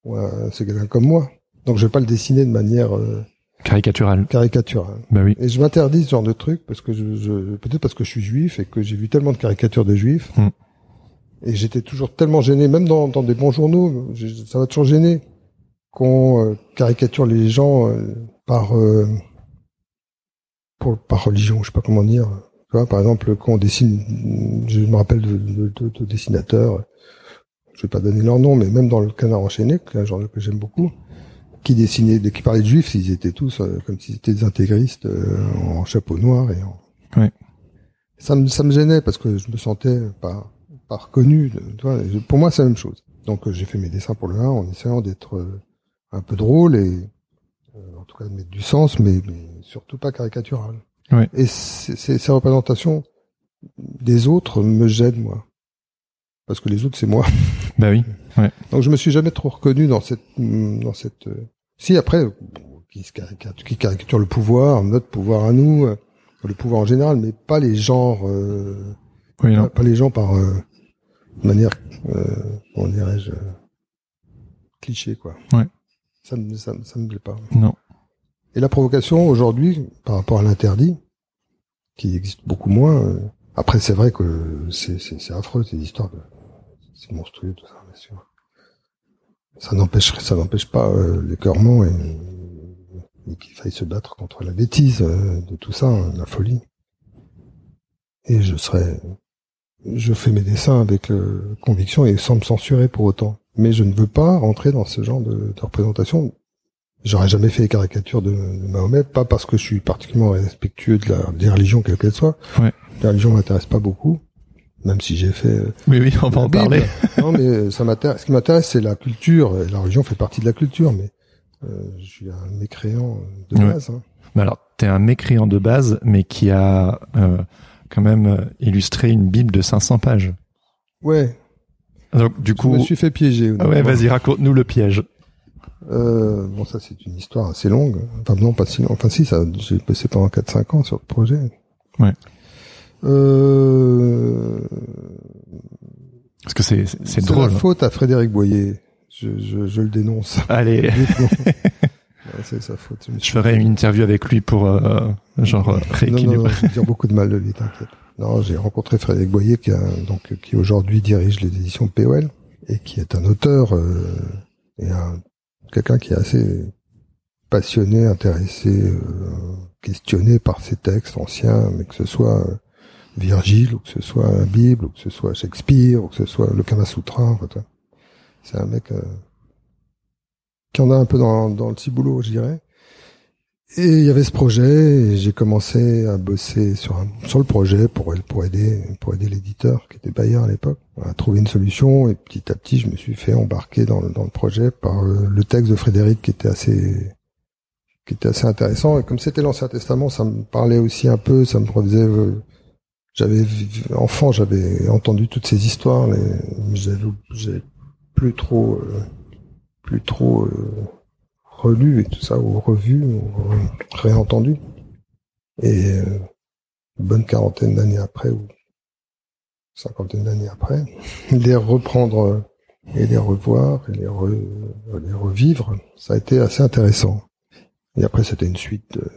ouais, c'est quelqu'un comme moi. Donc, je vais pas le dessiner de manière euh,
Caricatural.
caricaturale.
Bah oui.
Et je m'interdis ce genre de truc parce que je, je peut-être parce que je suis juif et que j'ai vu tellement de caricatures de juifs.
Mm.
Et j'étais toujours tellement gêné, même dans, dans des bons journaux, ça m'a toujours gêné qu'on euh, caricature les gens euh, par euh, pour, par religion, je sais pas comment dire. Tu vois, par exemple, quand on dessine, je me rappelle de, de, de- de dessinateurs, je vais pas donner leur nom, mais même dans le Canard enchaîné, un que j'aime beaucoup, qui dessinaient, qui parlaient de juifs, ils étaient tous euh, comme s'ils étaient des intégristes euh, en chapeau noir et en...
Ouais.
Ça me ça me gênait parce que je me sentais pas pas reconnu. Tu vois, pour moi, c'est la même chose. Donc j'ai fait mes dessins pour le 1 en essayant d'être euh, un peu drôle et euh, en tout cas de mettre du sens, mais, mais surtout pas caricatural.
Ouais.
Et c'est- ces représentations des autres me gênent moi, parce que les autres c'est moi.
Bah oui.
Donc je me suis jamais trop reconnu dans cette dans cette euh, si après qui, se caricature, qui caricature le pouvoir, notre pouvoir à nous, euh, le pouvoir en général, mais pas les genres, euh,
Oui, non.
pas les gens par euh, manière, euh, comment dirais-je, euh, cliché quoi.
Ouais.
Ça me ça, me- ça me plaît pas.
Non.
Et la provocation aujourd'hui par rapport à l'interdit, qui existe beaucoup moins. euh, après c'est vrai que c'est c'est c'est affreux ces histoires de c'est monstrueux tout ça bien sûr ça n'empêcherait, ça n'empêche pas euh, l'écœurement et, et qu'il faille se battre contre la bêtise euh, de tout ça, hein, la folie. Et je serais, je fais mes dessins avec euh, conviction et sans me censurer pour autant. Mais je ne veux pas rentrer dans ce genre de, de représentation. J'aurais jamais fait les caricatures de, de Mahomet, pas parce que je suis particulièrement respectueux de la des religions quelle qu'elle soit.
Ouais.
La religion m'intéresse pas beaucoup, même si j'ai fait euh,
Oui, oui, on va en
Bible.
parler.
non, mais ça m'intéresse. Ce qui m'intéresse, c'est la culture. Et la religion fait partie de la culture, mais euh, je suis un mécréant de
Ouais.
base. hein.
Mais alors, t'es un mécréant de base, mais qui a euh, quand même euh, illustré une Bible de 500 pages.
Ouais.
Donc, du
Je
coup,
me suis fait piéger.
Ah ouais, vas-y, raconte-nous le piège.
Euh, bon, ça c'est une histoire assez longue. Enfin non, pas si longue. Enfin si, ça, j'ai bossé pendant 4-5 ans sur le projet.
Ouais.
Euh,
Parce que c'est c'est- c'est
c'est
drôle.
la faute à Frédéric Boyer. Je, je, je le dénonce.
Allez,
c'est sa faute.
je ferai une interview avec lui pour euh, genre euh,
Non, non,
rééquilibrer.
non, je vais dire beaucoup de mal de lui, t'inquiète. Non, j'ai rencontré Frédéric Boyer, qui, donc, qui aujourd'hui dirige les éditions POL, et qui est un auteur, euh, et un, quelqu'un qui est assez passionné, intéressé, euh, questionné par ces textes anciens, mais que ce soit euh, Virgile, ou que ce soit la Bible, ou que ce soit Shakespeare, ou que ce soit le Kama Sutra, toi. c'est un mec euh, qui en a un peu dans, dans le petit boulot, je dirais. Et il y avait ce projet, et j'ai commencé à bosser sur, un, sur le projet pour, pour aider pour aider l'éditeur, qui était Bayer à l'époque, à trouver une solution. Et petit à petit, je me suis fait embarquer dans le, dans le projet par euh, le texte de Frédéric, qui était assez qui était assez intéressant. Et comme c'était l'Ancien Testament, ça me parlait aussi un peu, ça me refaisait... euh, j'avais enfant, j'avais entendu toutes ces histoires, mais j'avais- plus trop, euh, plus trop euh, relu et tout ça, ou revu, ou réentendu. Et euh, bonne quarantaine d'années après, ou cinquantaine d'années après, les reprendre et les revoir et les revivre, ça a été assez intéressant. Et après, c'était une suite de,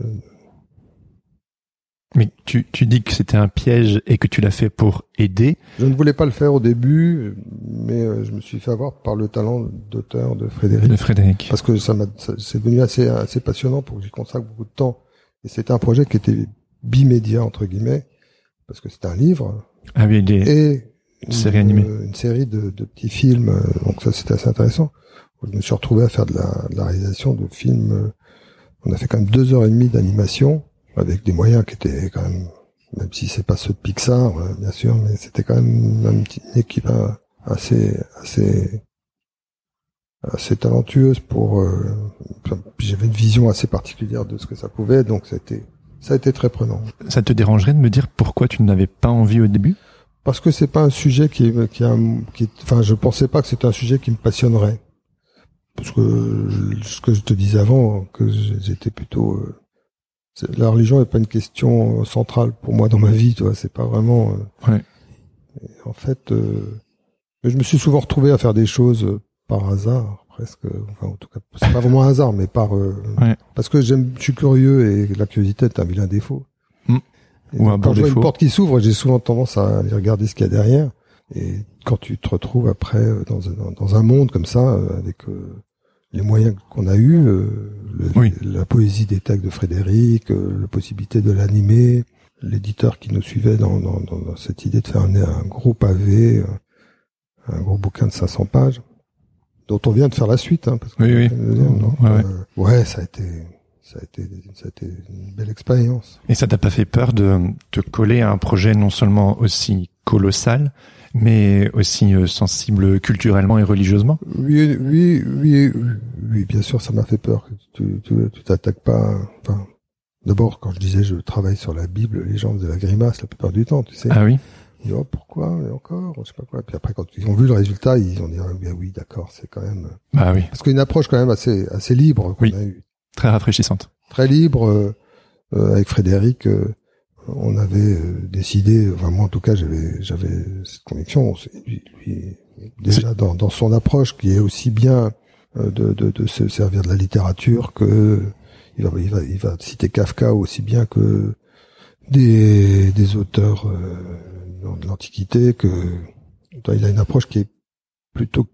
mais tu, tu dis que c'était un piège et que tu l'as fait pour aider.
Je ne voulais pas le faire au début, mais euh, je me suis fait avoir par le talent d'auteur de Frédéric.
De Frédéric.
Parce que ça m'a, c'est devenu assez, assez passionnant pour que j'y consacre beaucoup de temps. Et c'était un projet qui était bimédia, entre guillemets, parce que c'était un livre.
Ah oui, des...
Et
une série animée.
Euh, une série de, de, petits films. Donc ça, c'était assez intéressant. Je me suis retrouvé à faire de la, de la réalisation de films. euh, On a fait quand même deux heures et demie d'animation avec des moyens qui étaient quand même, même si c'est pas ceux de Pixar, euh, bien sûr, mais c'était quand même une, équipe euh, assez, assez, assez talentueuse pour. euh, J'avais une vision assez particulière de ce que ça pouvait, donc ça a été, ça a été très prenant.
Ça te dérangerait de me dire pourquoi tu n'avais pas envie au début?
Parce que c'est pas un sujet qui, qui, a, qui, enfin, je pensais pas que c'était un sujet qui me passionnerait. Parce que ce que je te disais avant, que j'étais plutôt, euh, la religion n'est pas une question centrale pour moi dans ma vie, tu vois. C'est pas vraiment. euh,
Ouais.
en fait, euh, je me suis souvent retrouvé à faire des choses euh, par hasard, presque. Enfin, en tout cas, c'est pas vraiment un hasard, mais par euh,
Ouais.
parce que j'aime, je suis curieux et la curiosité est un vilain défaut.
Mm. Ou un
donc,
bon
quand je vois une porte qui s'ouvre, j'ai souvent tendance à aller regarder ce qu'il y a derrière. Et quand tu te retrouves après euh, dans un, dans un monde comme ça, euh, avec euh, les moyens qu'on a eus, euh, le-
Oui.
la poésie des textes de Frédéric, euh, la possibilité de l'animer, l'éditeur qui nous suivait dans, dans, dans- dans cette idée de faire un, un gros pavé, euh, un gros bouquin de 500 pages, dont on vient de faire la suite. Hein, parce que
Oui, oui.
non
Ouais, ouais.
Euh, ouais, ça a été, ça a été, ça a été une belle expérience.
Et ça t'a pas fait peur de te coller à un projet non seulement aussi colossal, mais aussi euh, sensible culturellement et religieusement
Oui, oui, oui, oui, bien sûr, ça m'a fait peur. que Tu, tu, tu t'attaques pas. Enfin, d'abord, quand je disais je travaille sur la Bible, les gens faisaient la grimace la plupart du temps, tu sais.
Ah oui
Ils disent, oh, pourquoi et encore, je sais pas quoi. Puis après, quand ils ont vu le résultat, ils ont dit ah, bien oui, d'accord, c'est quand même
Bah oui,
parce qu'une approche quand même assez assez libre qu'on
Oui.
a
très rafraîchissante.
très libre euh, euh, avec Frédéric. euh, on avait euh, décidé, enfin moi en tout cas, j'avais j'avais cette conviction. Lui, lui, déjà dans, dans son approche, qui est aussi bien euh, de, de, de se servir de la littérature que il va, il va, il va citer Kafka aussi bien que des, des auteurs euh, de l'Antiquité, que il a une approche qui est plutôt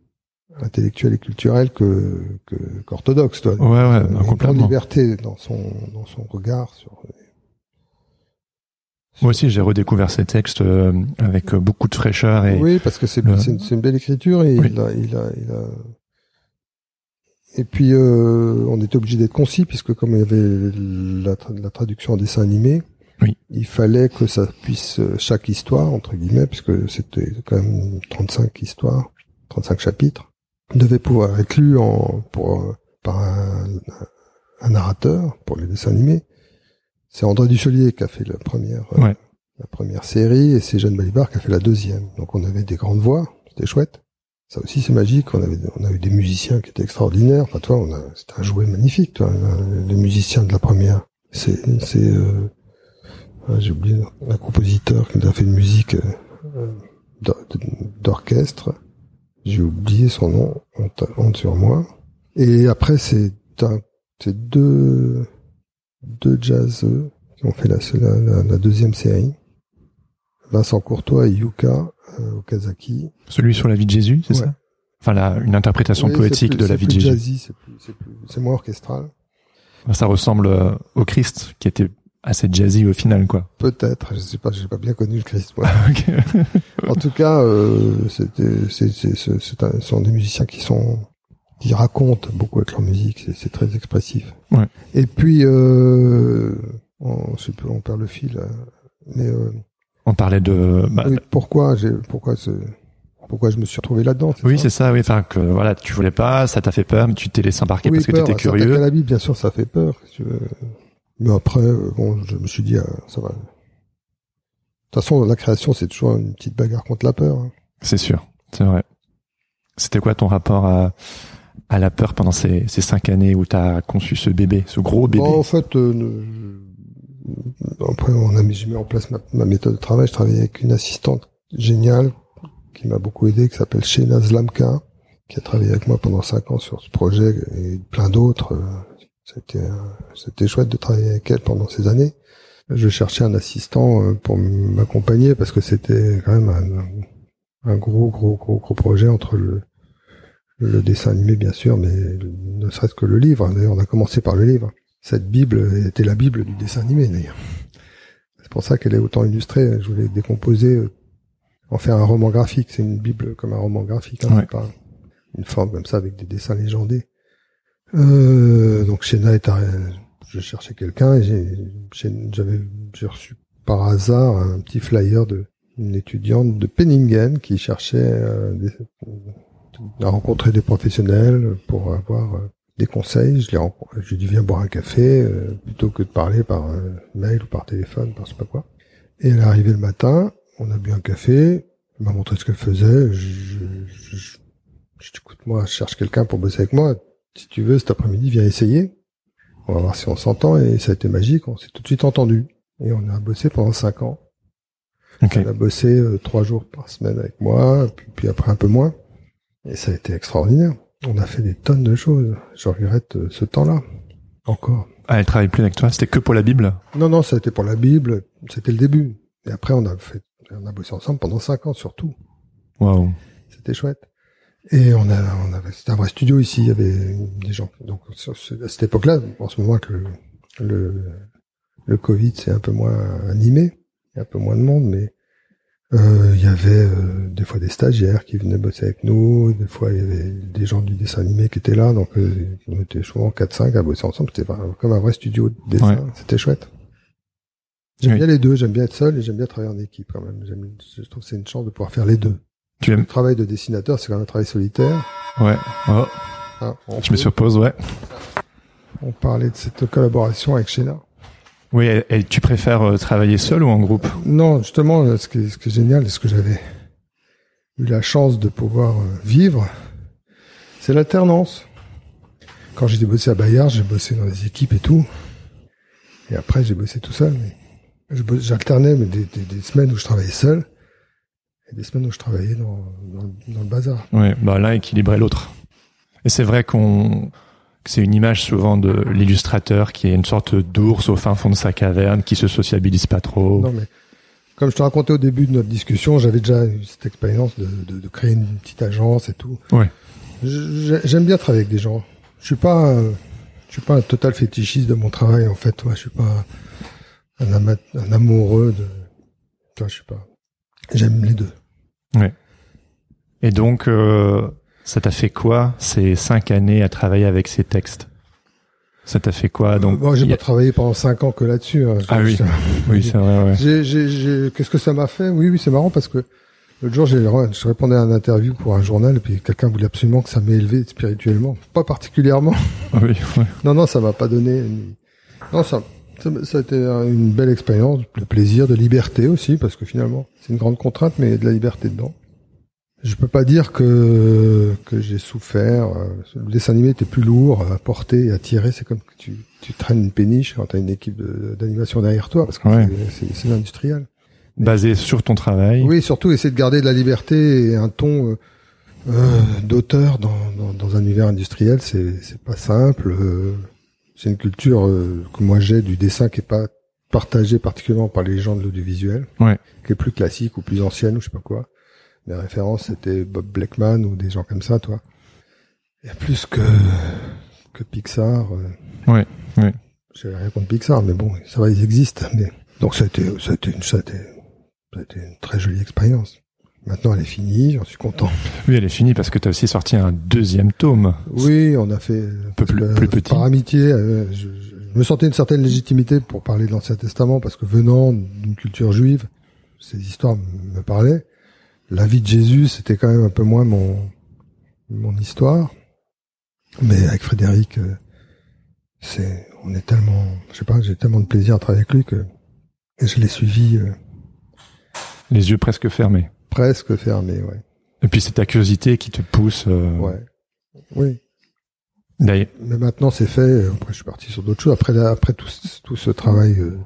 intellectuelle et culturelle que qu'orthodoxe. toi.
Ouais, ouais,
Il a une grande liberté dans son dans son regard sur.
Moi aussi, j'ai redécouvert ces textes euh, avec euh, beaucoup de fraîcheur et
Oui, parce que c'est
le-
une, belle écriture et
Oui.
il a il a il a. Et puis euh, on était obligé d'être concis puisque comme il y avait la, tra- la traduction en dessin animé,
Oui.
il fallait que ça puisse euh, chaque histoire entre guillemets puisque c'était quand même 35 histoires, 35 chapitres, devait pouvoir être lu en pour par un, un narrateur pour les dessins animés. C'est André Duchelier qui a fait la première euh,
Ouais.
la première série et c'est Jeanne Balibar qui a fait la deuxième. Donc on avait des grandes voix, c'était chouette. Ça aussi c'est magique. On avait on a eu des musiciens qui étaient extraordinaires. Enfin toi, on a c'était un jouet magnifique. Toi, les musiciens de la première. C'est c'est euh, ah, j'ai oublié un compositeur qui nous a fait une musique euh, d'or- d'orchestre. J'ai oublié son nom, honte, honte sur moi. Et après, c'est un- c'est deux, deux jazzeux qui ont fait la, la, la- deuxième série. Vincent Courtois et Yuka euh, Okazaki.
celui sur la vie de Jésus, c'est
Ouais.
ça? Enfin, la, une interprétation
Oui,
poétique
plus-
de la vie de Jésus.
c'est plus- c'est plus- c'est moins orchestral.
Ça ressemble euh, au Christ, qui était assez jazzy au final, quoi.
Peut-être, je sais pas, j'ai pas bien connu le Christ. moi. En tout cas, euh, c'était, c'est, c'est, c'est, c'est un- ce sont des musiciens qui sont, qui racontent beaucoup avec leur musique. C'est, c'est très expressif.
Ouais.
Et puis, euh, on, on perd le fil. euh, Mais euh,
On parlait de... bah,
oui, pourquoi j'ai, pourquoi ce, pourquoi je me suis retrouvé là-dedans
oui, c'est ça, oui. Enfin, que voilà, tu voulais pas, ça t'a fait peur, mais tu t'es laissé embarquer
Oui,
parce que
peur,
t'étais
s'attaquer
curieux.
à la Bible, bien sûr, ça fait peur. si tu veux. Mais après, euh, bon, je me suis dit, ah, ça va. De toute façon, la création, c'est toujours une petite bagarre contre la peur. hein.
C'est sûr, c'est vrai. C'était quoi ton rapport à, à la peur pendant ces, cinq années où tu as conçu ce bébé, ce gros bébé
Bon, en fait, euh, après, on a mis, mis en place ma, ma méthode de travail. Je travaillais avec une assistante géniale qui m'a beaucoup aidé, qui s'appelle Shena Zlamka, qui a travaillé avec moi pendant cinq ans sur ce projet et plein d'autres. Euh, C'était, euh, c'était chouette de travailler avec elle pendant ces années. Je cherchais un assistant euh, pour m'accompagner parce que c'était quand même un, un gros, gros, gros, gros projet entre le, le dessin animé bien sûr, mais ne serait-ce que le livre. D'ailleurs, on a commencé par le livre. Cette Bible était la Bible du dessin animé d'ailleurs. C'est pour ça qu'elle est autant illustrée. Je voulais décomposer, euh, en faire un roman graphique. C'est une Bible comme un roman graphique, hein,
Ouais.
pas une forme comme ça avec des dessins légendés. Euh, donc Shena est à, je cherchais quelqu'un et j'avais, j'ai reçu par hasard un petit flyer de une étudiante de Penningen qui cherchait euh, des- à rencontrer des professionnels pour avoir euh, des conseils. Je rencontré, je lui ai dit viens boire un café euh, plutôt que de parler par euh, mail ou par téléphone, par je sais pas quoi. Et elle est arrivée le matin, on a bu un café, elle m'a montré ce qu'elle faisait. Je, je, je, je, je dis, écoute moi, je cherche quelqu'un pour bosser avec moi. Si tu veux, cet après-midi, viens essayer. On va voir si on s'entend. Et ça a été magique. On s'est tout de suite entendu. Et on a bossé pendant cinq ans.
Ok.
Elle a bossé euh, trois jours par semaine avec moi, puis, puis après un peu moins. Et ça a été extraordinaire. On a fait des tonnes de choses. Je regrette euh, ce temps-là. Encore.
Ah, elle travaille plus avec toi, c'était que pour la Bible?
Non, non, ça a été pour la Bible. C'était le début. Et après, on a fait, on a bossé ensemble pendant cinq ans surtout.
Waouh.
C'était chouette. Et on a, on avait, c'était un vrai studio ici. Il y avait des gens. Donc à cette époque-là, en ce moment que le, le, le Covid s'est un peu moins animé, il y a un peu moins de monde, mais il y avait euh, des fois des stagiaires qui venaient bosser avec nous, des fois il y avait des gens du dessin animé qui étaient là, donc euh, on était souvent 4-5 à bosser ensemble. C'était comme un vrai studio de dessin.
Ouais.
C'était chouette. J'aime
Oui.
bien les deux. J'aime bien être seul et j'aime bien travailler en équipe quand même. J'aime- Je trouve que c'est une chance de pouvoir faire les deux.
Tu
Le
aimes
travail de dessinateur, c'est quand même un travail solitaire.
Ouais. Oh,
on,
je me surpose, ouais.
on parlait de cette collaboration avec Shena.
Oui, et, et tu préfères euh, travailler seul ou en groupe?
Non, justement, euh, ce qui est, ce qui est génial, ce que j'avais eu la chance de pouvoir euh, vivre, c'est l'alternance. Quand j'ai bossé à Bayard, j'ai bossé dans des équipes et tout. Et après, j'ai bossé tout seul. Mais j'alternais mais des, des- des semaines où je travaillais seul et des semaines où je travaillais dans, dans, dans le bazar.
Oui, bah l'un équilibrait l'autre. Et c'est vrai qu'on c'est une image souvent de l'illustrateur qui est une sorte d'ours au fin fond de sa caverne, qui se sociabilise pas trop.
Non, mais comme je te racontais au début de notre discussion, j'avais déjà eu cette expérience de, de, de créer une petite agence et tout.
Ouais.
J'aime bien travailler avec des gens. Je suis pas, un- je suis pas un total fétichiste de mon travail en fait. Ouais, je suis pas un, ama- un amoureux de. Je suis pas. J'aime les deux.
Et donc, euh, ça t'a fait quoi ces cinq années à travailler avec ces textes? Ça t'a fait quoi donc
bon, j'ai
a-
pas travaillé pendant cinq ans que là-dessus. hein.
Ah oui. Oui, c'est vrai. Ouais.
J'ai, j'ai, j'ai- qu'est-ce que ça m'a fait? Oui, oui, c'est marrant parce que l'autre jour, j'ai, je répondais à une interview pour un journal et puis quelqu'un voulait absolument que ça m'élevait spirituellement. Pas particulièrement.
Ah oui, ouais.
Non, non, ça m'a pas donné. une- Non, ça, ça, ça a été une belle expérience, de plaisir, de liberté aussi, parce que finalement, c'est une grande contrainte, mais il y a de la liberté dedans. Je peux pas dire que que j'ai souffert. euh, Le dessin animé était plus lourd à porter à tirer. C'est comme que tu, tu traînes une péniche quand t'as une équipe de- d'animation derrière toi, parce que
Ouais.
c'est- c'est c'est l'industriel.
Basé sur ton travail.
Oui, surtout essayer de garder de la liberté et un ton euh, euh, d'auteur dans, dans, dans un univers industriel, c'est c'est pas simple. euh, c'est une culture euh, que moi j'ai du dessin qui est pas partagée particulièrement par les gens de l'audiovisuel,
Ouais.
qui est plus classique ou plus ancienne ou je sais pas quoi. Mes références c'était Bob Blackman ou des gens comme ça, toi. A plus que que Pixar. euh,
Ouais, ouais.
J'ai rien contre Pixar, mais bon, ça va, ils existent. Mais donc ça a été, ça a été, une, ça a été, ça a été une très jolie expérience. Maintenant, elle est finie, j'en suis content.
Oui, elle est finie parce que tu as aussi sorti un deuxième tome.
Oui, on a fait un
peu plus- plus petit.
par amitié. euh, je, je- je me sentais une certaine légitimité pour parler de l'Ancien Testament parce que venant d'une culture juive, ces histoires me parlaient. La vie de Jésus, c'était quand même un peu moins mon mon histoire. Mais avec Frédéric, euh, c'est, on est tellement, je sais pas, j'ai tellement de plaisir à travailler avec lui que et je l'ai suivi euh,
Les yeux presque fermés.
presque fermé, ouais.
Et puis c'est ta curiosité qui te pousse. euh,
Ouais. Oui.
d'ailleurs.
Mais maintenant c'est fait. Après je suis parti sur d'autres choses. Après là, après tout, ce- tout ce travail, euh,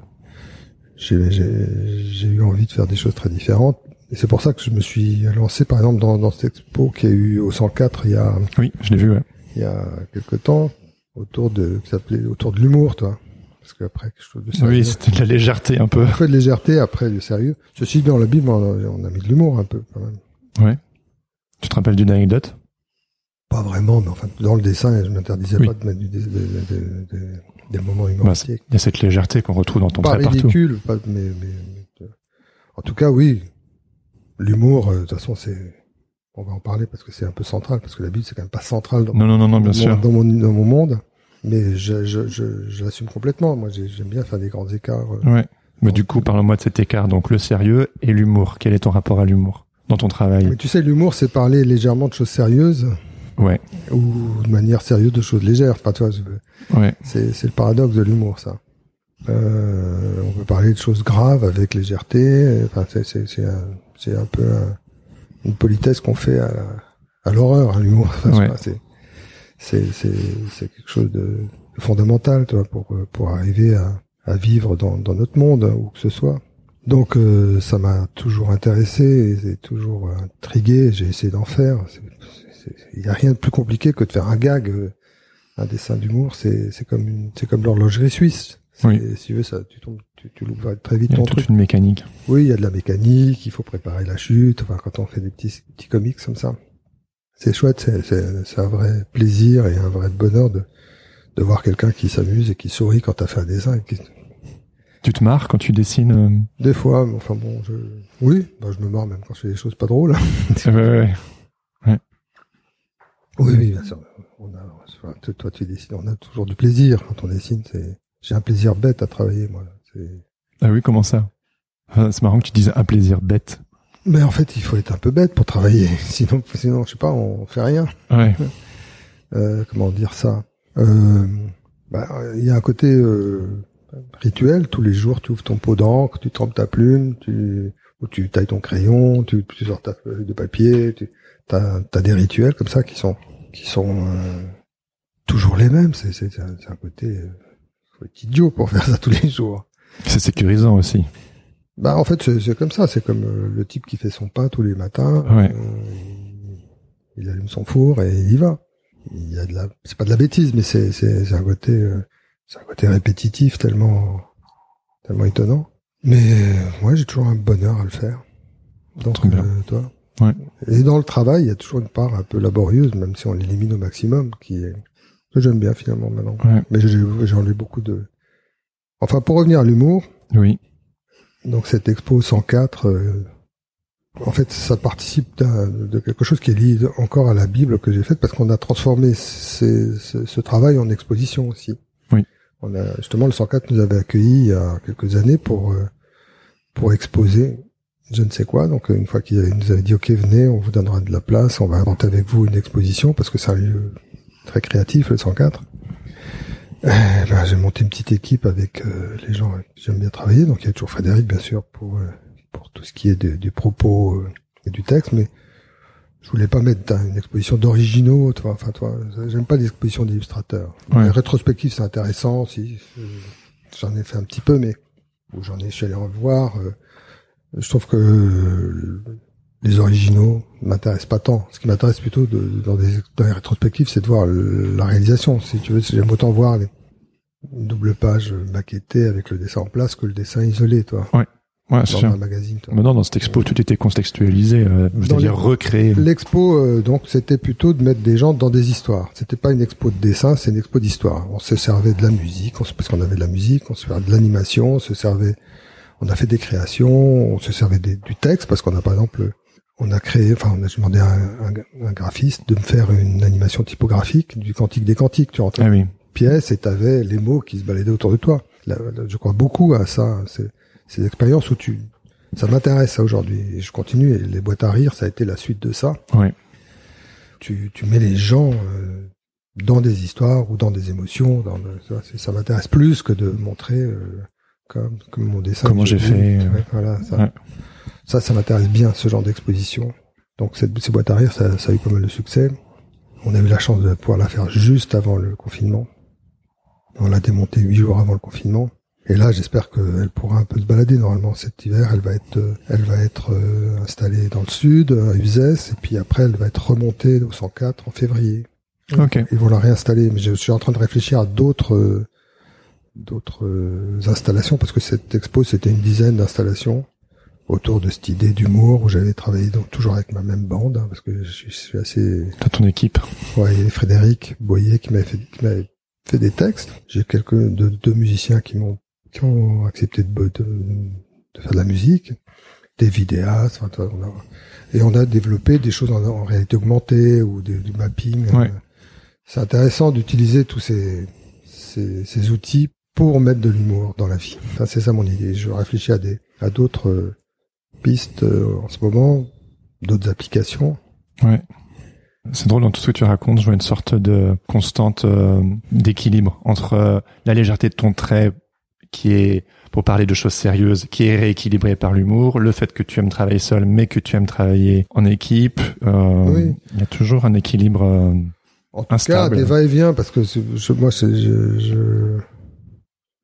j'ai eu envie de faire des choses très différentes. Et c'est pour ça que je me suis lancé par exemple dans, dans cette expo qui a eu au 104 il y a
Oui, je l'ai vu. Ouais.
il y a quelque temps autour de qui s'appelait autour de l'humour, toi. Parce qu'après quelque chose de sérieux.
Oui, c'était de la légèreté un peu.
un peu de légèreté après du sérieux. Ceci dans la Bible, on a, on a mis de l'humour un peu quand même.
Ouais. Tu te rappelles d'une anecdote?
Pas vraiment, mais enfin dans le dessin, je m'interdisais
Oui.
pas de mettre du, des, des, des- des- moments
Bah,
humoristiques.
Il y a cette légèreté qu'on retrouve dans ton
pas
trait partout.
ridicule, pas, mais, mais, mais, euh, en tout cas, oui. L'humour, euh, de toute façon, c'est, on va en parler parce que c'est un peu central, parce que la Bible, c'est quand même pas central dans,
Non, non, non, non, bien sûr.
mon, dans mon, dans mon monde. Mais je, je, je, je l'assume complètement. Moi, j'ai- j'aime bien faire des grands écarts. euh.
Ouais. Mais du coup, parle-moi de cet écart. Donc le sérieux et l'humour. Quel est ton rapport à l'humour dans ton travail
Mais tu sais, l'humour, c'est parler légèrement de choses sérieuses
Ouais,
ou de manière sérieuse de choses légères. Toi, je-
ouais,
c'est c'est le paradoxe de l'humour, ça. Euh, on peut parler de choses graves avec légèreté. Enfin, c'est c'est c'est un, c'est un peu un- une politesse qu'on fait à, la- à l'horreur, hein, l'humour. Enfin,
Ouais.
c'est c'est c'est c'est quelque chose de, de fondamental, toi, pour pour arriver à, à vivre dans dans notre monde hein, où que ce soit. Donc euh, ça m'a toujours intéressé, et c'est toujours intrigué. J'ai essayé d'en faire. Il n'y a rien de plus compliqué que de faire un gag, euh, un dessin d'humour. C'est c'est comme une, c'est comme l'horlogerie suisse.
Oui.
Si tu veux ça, tu tombes, tu, tu l'ouvres très vite
il y a
ton
toute
truc.
une mécanique.
Oui, il y a de la mécanique. Il faut préparer la chute. Enfin, quand on fait des petits petits comics comme ça, c'est chouette. C'est c'est c'est un vrai plaisir et un vrai bonheur de de voir quelqu'un qui s'amuse et qui sourit quand t'as fait un dessin. et qui-
Tu te marres quand tu dessines euh,
Des fois, mais enfin bon, je, oui, bah, je me marre même quand je fais des choses pas drôles.
ouais, ouais, ouais.
Oui, oui, bien sûr. On a, toi, tu dessines, on a toujours du plaisir quand on dessine. C'est, j'ai un plaisir bête à travailler, moi.
Ah oui, comment ça? Ah, C'est marrant que tu dises un plaisir bête.
mais en fait, il faut être un peu bête pour travailler. Sinon, sinon, je sais pas, on fait rien.
Ouais,
Euh, comment dire ça? Euh, bah, Il y a un côté euh, rituel. Tous les jours, tu ouvres ton pot d'encre, tu trempes ta plume, tu ou tu tailles ton crayon, tu, tu sors ta feuille de papier. Tu as, des rituels comme ça qui sont qui sont euh, toujours les mêmes. C'est un, c'est un côté euh, faut être idiot pour faire ça tous les jours.
c'est sécurisant aussi.
Bah en fait c'est comme ça. C'est comme euh, le type qui fait son pain tous les matins.
Ouais.
Euh, il, allume son four et il y va. Il y a de la, c'est pas de la bêtise, mais c'est c'est un côté euh, c'est un côté répétitif tellement tellement étonnant. Mais euh, ouais, j'ai toujours un bonheur à le faire. Donc toi.
Ouais.
Et dans le travail, il y a toujours une part un peu laborieuse, même si on l'élimine au maximum, qui est j'aime bien finalement maintenant.
Ouais.
Mais j'en ai beaucoup de. Enfin, pour revenir à l'humour,
Oui,
donc cette expo 104, euh, en fait, ça participe de quelque chose qui est lié encore à la Bible que j'ai faite parce qu'on a transformé ces- ce, ce travail en exposition aussi.
Oui.
On a justement le 104 nous avait accueillis il y a quelques années pour euh, pour exposer je ne sais quoi. Donc une fois qu'il nous avait dit ok venez, on vous donnera de la place, on va inventer avec vous une exposition parce que c'est un lieu très créatif le 104. Eh ben, j'ai monté une petite équipe avec euh, les gens avec qui j'aime bien travailler. Donc il y a toujours Frédéric, bien sûr, pour euh, pour tout ce qui est de- du propos euh, et du texte, mais je voulais pas mettre une exposition d'originaux. Toi, enfin toi, j'aime pas les expositions d'illustrateurs.
Ouais.
Les rétrospectives, c'est intéressant. Si euh, j'en ai fait un petit peu, mais j'en ai, je suis allé en voir. euh, je trouve que euh, les originaux m'intéressent pas tant. Ce qui m'intéresse plutôt de, dans, des, dans les rétrospectives, c'est de voir le- la réalisation. Si tu veux, j'aime autant voir les une double page maquettée avec le dessin en place que le dessin isolé, toi,
ouais, c'est
dans un magazine. Toi.
Maintenant, dans cette expo, tout était contextualisé, euh, c'est-à-dire recréé.
L'expo, euh, donc, c'était plutôt de mettre des gens dans des histoires. C'était pas une expo de dessin, c'est une expo d'histoire. On se servait de la musique, on se- parce qu'on avait de la musique, on se servait de l'animation, on se servait, on a fait des créations, on se servait des- du texte, parce qu'on a par exemple, on a créé, enfin, on a demandé à un, un- graphiste de me faire une animation typographique du Cantique des Cantiques. Tu rentrais
Ah oui,
pièce et t'avais les mots qui se baladaient autour de toi. Là, là, je crois beaucoup à ça, hein, ces, ces expériences où tu, ça m'intéresse ça aujourd'hui et je continue et les boîtes à rire, ça a été la suite de ça.
ouais,
Tu, tu mets les gens euh, dans des histoires ou dans des émotions, dans le- ça, m'intéresse plus que de montrer euh, comme, comme mon dessin.
Comment j'ai fait, euh,
Ouais, voilà, ça,
ouais.
Ça, ça m'intéresse bien ce genre d'exposition. Donc cette, ces boîtes à rire, ça, ça a eu pas mal de succès. On a eu la chance de pouvoir la faire juste avant le confinement. On l'a démontée huit jours avant le confinement. Et là, j'espère qu'elle pourra un peu se balader. Normalement, cet hiver, elle va être, euh, elle va être euh, installée dans le sud, à Uzès, et puis après, elle va être remontée au 104 en février.
Ok.
Ils vont la réinstaller. Mais je suis en train de réfléchir à d'autres, euh, d'autres installations parce que cette expo, c'était une dizaine d'installations autour de cette idée d'humour où j'avais travaillé donc toujours avec ma même bande hein, parce que je suis, assez.
T'as ton équipe.
Ouais, il y a Frédéric Boyer qui m'avait fait, qui m'avait fait des textes. J'ai quelques deux, deux musiciens qui m'ont qui ont accepté de, de, de, faire de la musique, des vidéastes, enfin, on a, et on a développé des choses en, en réalité augmentée ou du mapping.
Ouais.
C'est intéressant d'utiliser tous ces, ces, ces, outils pour mettre de l'humour dans la vie. Enfin, c'est ça mon idée. Je réfléchis à des à d'autres euh, pistes euh, en ce moment, d'autres applications.
Ouais. C'est drôle dans tout ce que tu racontes, je vois une sorte de constante euh, d'équilibre entre euh, la légèreté de ton trait qui est, pour parler de choses sérieuses, qui est rééquilibré par l'humour, le fait que tu aimes travailler seul, mais que tu aimes travailler en équipe. Euh,
Oui.
Il y a toujours un équilibre. euh,
En tout
Instable.
cas, des va-et-vient, parce que je, moi, je, je,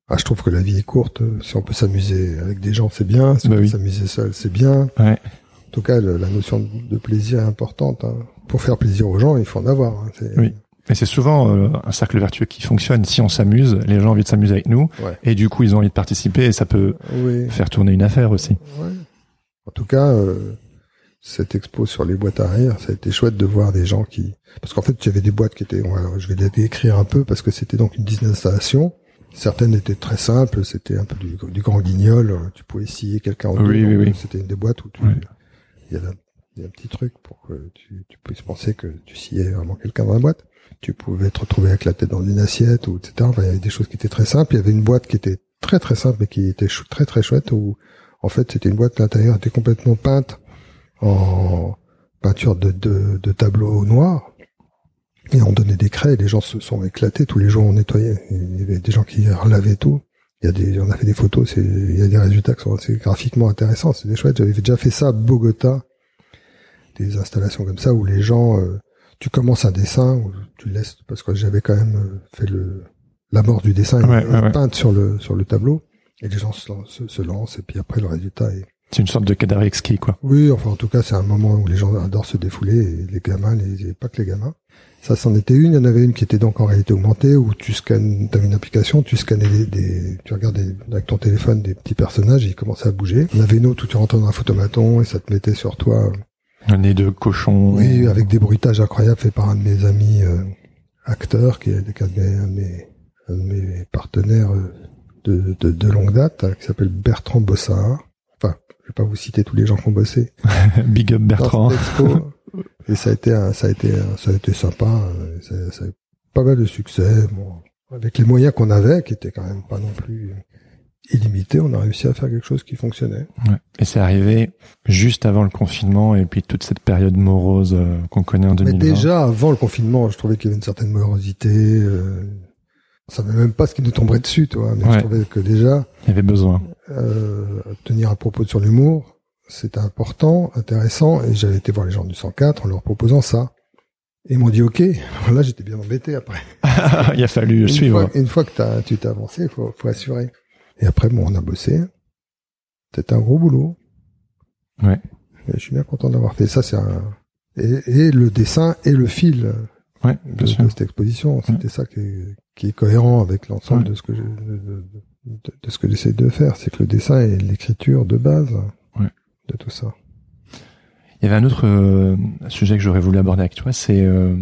ah, je trouve que la vie est courte. Si on peut s'amuser avec des gens, c'est bien. Si
Bah
on peut
oui.
s'amuser seul, c'est bien.
ouais.
En tout cas, le- la notion de plaisir est importante. hein. Pour faire plaisir aux gens, il faut en avoir. hein.
Oui. Et c'est souvent euh, un cercle vertueux qui fonctionne. Si on s'amuse, les gens ont envie de s'amuser avec nous,
Ouais.
et du coup ils ont envie de participer, et ça peut
Oui.
faire tourner une affaire aussi.
Ouais. En tout cas, euh, cette expo sur les boîtes à rire, ça a été chouette de voir des gens qui, parce qu'en fait, il y avait des boîtes qui étaient, je vais les décrire un peu parce que c'était donc une dizaine d'installations. Certaines étaient très simples, c'était un peu du, du grand guignol. Tu pouvais scier quelqu'un en deux.
Oui, oui, oui.
C'était une des boîtes où tu, il y avait un, il y a un petit truc pour que tu, tu puisses penser que tu sciais vraiment quelqu'un dans la boîte. Tu pouvais te retrouver avec la tête dans une assiette ou etc. Enfin, il y avait des choses qui étaient très simples. Il y avait une boîte qui était très très simple mais qui était très très chouette où en fait c'était une boîte l'intérieur était complètement peinte en peinture de, de, de tableaux noirs et on donnait des craies les gens se sont éclatés tous les jours on nettoyait. Il y avait des gens qui relavaient tout. Il y a des on a fait des photos c'est il y a des résultats qui sont assez graphiquement intéressants c'est des chouettes. J'avais déjà fait ça à Bogota des installations comme ça où les gens euh, tu commences un dessin où tu laisses parce que j'avais quand même euh, fait le l'amorce du dessin
Ouais, ouais, ouais.
peinte sur le sur le tableau. Et les gens se, lancent- se, se lancent et puis après le résultat est
C'est une sorte de cadavre exquis, quoi.
oui enfin en tout cas c'est un moment où les gens adorent se défouler et les gamins les et pas que les gamins ça c'en était une il y en avait une qui était donc en réalité augmentée où tu scannes t'avais une application tu scannais des, des tu regardais avec ton téléphone des petits personnages et ils commençaient à bouger on avait une autre où tu rentrais dans un photomaton et ça te mettait sur toi
Un nez de cochon.
oui, avec des bruitages incroyables faits par un de mes amis euh, acteurs, qui est un de mes, un de mes, un de mes partenaires euh, de, de, de longue date, hein, qui s'appelle Bertrand Bossard. Je vais pas vous citer tous les gens qui ont bossé
Big up Bertrand.
expo. Et ça a été, ça a été, ça a été sympa. Ça, ça a eu pas mal de succès. Bon, avec les moyens qu'on avait, qui étaient quand même pas non plus illimités, on a réussi à faire quelque chose qui fonctionnait.
Ouais. Et c'est arrivé juste avant le confinement et puis toute cette période morose euh, qu'on connaît en
Mais
2020.
déjà, avant le confinement, je trouvais qu'il y avait une certaine morosité. Euh, on savait même pas ce qui nous tomberait dessus, toi. Mais
Ouais.
je trouvais que déjà,
Il y avait besoin.
Euh, tenir un propos sur l'humour, c'était important, intéressant. Et j'avais été voir les gens du 104 en leur proposant ça. Et ils m'ont dit OK. Alors là, j'étais bien embêté après.
Il a fallu
Une
suivre.
fois, une fois que tu t'es avancé, il faut, faut assurer. Et après, bon, on a bossé. C'était un gros boulot.
Ouais.
Et je suis bien content d'avoir fait ça. C'est un... et, et le dessin et le fil
Ouais,
de, cette exposition. C'était ça qui est, qui est cohérent avec l'ensemble
Ouais.
de ce que je, de, de- de- de ce que j'essaie de faire. C'est que le dessin est l'écriture de base
Ouais.
de tout ça.
Il y avait un autre euh, sujet que j'aurais voulu aborder avec toi, c'est euh,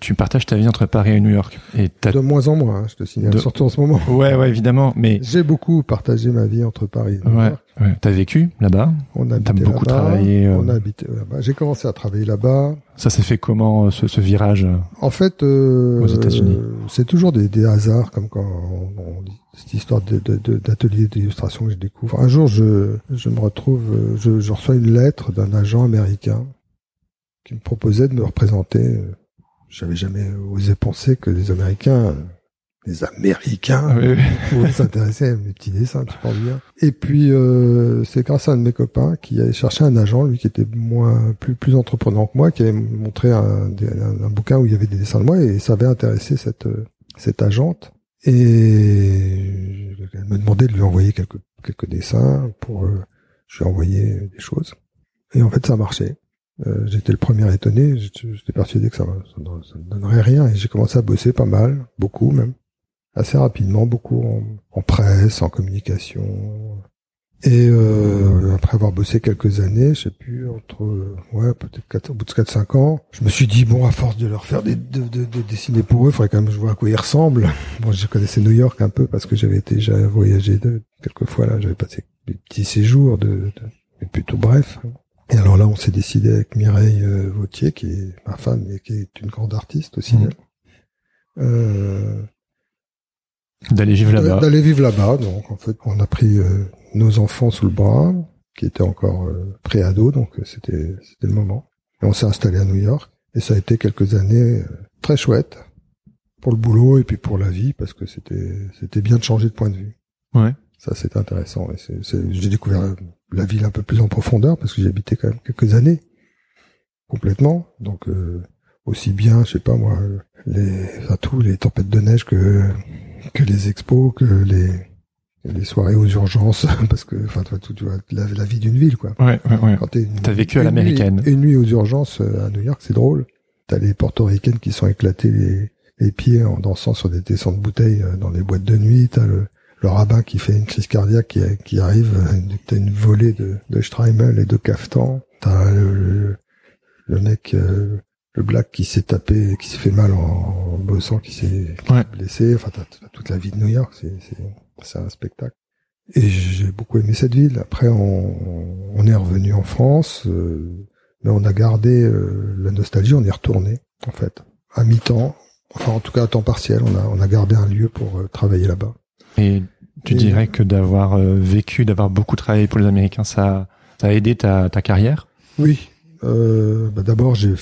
tu partages ta vie entre Paris et New York. Et.
De moins en moins, hein, je te signale,
De-
surtout en ce moment.
Ouais, ouais, évidemment, mais
J'ai beaucoup partagé ma vie entre Paris et New
ouais,
York.
ouais. t'as vécu là-bas?
On a
T'as beaucoup travaillé, euh,
On a habité là-bas. J'ai commencé à travailler là-bas.
Ça s'est fait comment euh, ce, ce virage euh
En fait, euh,
Aux États-Unis?
c'est toujours des, des hasards, comme quand on, on dit cette histoire de- de- de- d'atelier d'illustration que je découvre. Un jour, je, je me retrouve, je, je reçois une lettre d'un agent américain qui me proposait de me représenter. J'avais jamais osé penser que les Américains les Américains
Oui, oui.
pouvaient s'intéresser à mes petits dessins, tu. Et puis euh, c'est grâce à un de mes copains qui allait chercher un agent, lui qui était moins plus plus entreprenant que moi, qui avait montré un, un, un bouquin où il y avait des dessins de moi et ça avait intéressé cette cette agente. Et elle me demandait de lui envoyer quelques quelques dessins pour euh, je lui ai des choses. Et en fait ça marchait. Euh, j'étais le premier étonné, j'étais persuadé que ça, ne- donnerait rien et j'ai commencé à bosser pas mal, beaucoup même assez rapidement, beaucoup en presse, en communication. Et euh, après avoir bossé quelques années, je sais plus, entre ouais peut-être au bout de 4-5 ans, je me suis dit bon à force de leur faire des de, de, de dessiner pour eux, il faudrait quand même que je vois à quoi ils ressemblent. Bon, je connaissais New York un peu parce que j'avais déjà voyagé de quelques fois là, j'avais passé des petits séjours de, de mais plutôt bref. Et alors là, on s'est décidé avec Mireille euh, Vautier, qui est ma femme et qui est une grande artiste aussi. Elle. Euh,
D'aller vivre là-bas.
D'aller vivre là-bas. Donc en fait, on a pris euh, nos enfants sous le bras, qui étaient encore euh, pré-ados, donc euh, c'était c'était le moment. Et on s'est installé à New York. Et ça a été quelques années euh, très chouettes pour le boulot et puis pour la vie, parce que c'était c'était bien de changer de point de vue.
Ouais.
Ça, c'était intéressant. Et c'est- c'est- j'ai découvert la ville un peu plus en profondeur parce que j'y habitais quand même quelques années complètement. Donc euh, aussi bien, je sais pas moi, les enfin, tout, les tempêtes de neige que que les expos, que les les soirées aux urgences, parce que enfin toi, tu vois, la, la vie d'une ville quoi.
Ouais, ouais, ouais.
Quand
T'as vécu à l'américaine.
Une nuit aux urgences euh, à New York, c'est drôle. T'as les portoricaines qui sont éclatées les, les pieds en dansant sur des tessons de bouteilles euh, dans les boîtes de nuit. T'as le, le rabbin qui fait une crise cardiaque qui, qui arrive. euh, T'as une volée de, de Streimel et de caftan. T'as le, le, le mec, euh, le black qui s'est tapé, qui s'est fait mal en, en bossant, qui s'est
Ouais.
blessé. Enfin, t'as t'as toute la vie de New York. C'est, c'est, un spectacle. Et j'ai beaucoup aimé cette ville. Après, on, on est revenu en France, euh, mais on a gardé euh, la nostalgie. On est retourné, en fait, à mi-temps. Enfin, en tout cas, à temps partiel. On a, on a gardé un lieu pour euh, travailler là-bas.
Et tu
Et-
dirais que d'avoir euh, vécu, d'avoir beaucoup travaillé pour les Américains, ça, ça a aidé ta, ta carrière?
Oui. Euh, bah, D'abord, j'ai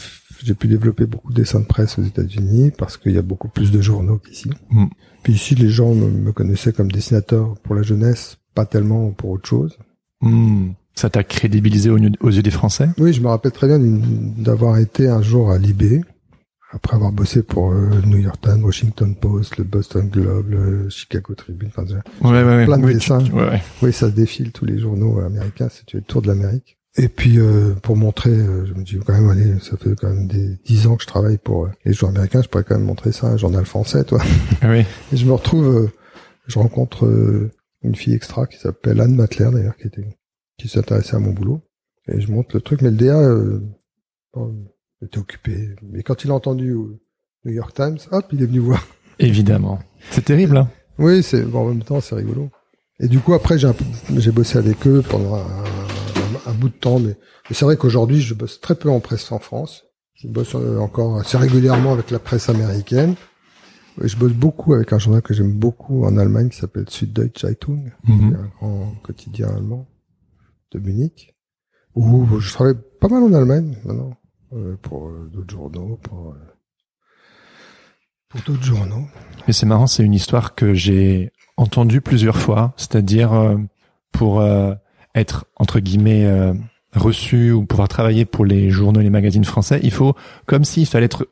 j'ai pu développer beaucoup de dessins de presse aux États-Unis parce qu'il y a beaucoup plus de journaux qu'ici.
Mm.
Puis ici, les gens me, me connaissaient comme dessinateur pour la jeunesse, pas tellement pour autre chose.
Hmm. Ça t'a crédibilisé aux, yeux- aux yeux des Français?
Oui, je me rappelle très bien d'avoir été un jour à Libé, après avoir bossé pour euh, le New York Times, Washington Post, le Boston Globe, le Chicago Tribune. Enfin,
Ouais, ouais, ouais.
Plein de dessins.
tu-
oui, ça se défile tous les journaux américains, c'est le tour de l'Amérique. Et puis euh, pour montrer, euh, je me dis quand même, allez, ça fait quand même des dix ans que je travaille pour euh, les journaux américains, je pourrais quand même montrer ça à un journal français, toi.
Ah oui.
Et je me retrouve, euh, je rencontre une fille extra qui s'appelle Anne Matler d'ailleurs, qui était, qui s'intéressait à mon boulot. Et je montre le truc, mais le DA euh, bon, était occupé. Mais quand il a entendu New York Times, hop, il est venu voir.
Évidemment. C'est terrible, hein
Oui, c'est bon, en même temps c'est rigolo. Et du coup après j'ai bossé avec eux pendant un, un- bout de temps, mais, mais c'est vrai qu'aujourd'hui je bosse très peu en presse en France. Je bosse euh, encore assez régulièrement avec la presse américaine. Et Je bosse beaucoup avec un journal que j'aime beaucoup en Allemagne qui s'appelle Süddeutsche Zeitung,
Mhm.
un grand quotidien allemand de Munich. Où je travaille pas mal en Allemagne maintenant euh, pour euh, d'autres journaux, pour pour d'autres journaux.
Mais c'est marrant, c'est une histoire que j'ai entendue plusieurs fois, c'est-à-dire pour être entre guillemets euh, reçu ou pouvoir travailler pour les journaux et les magazines français, il faut comme s'il fallait être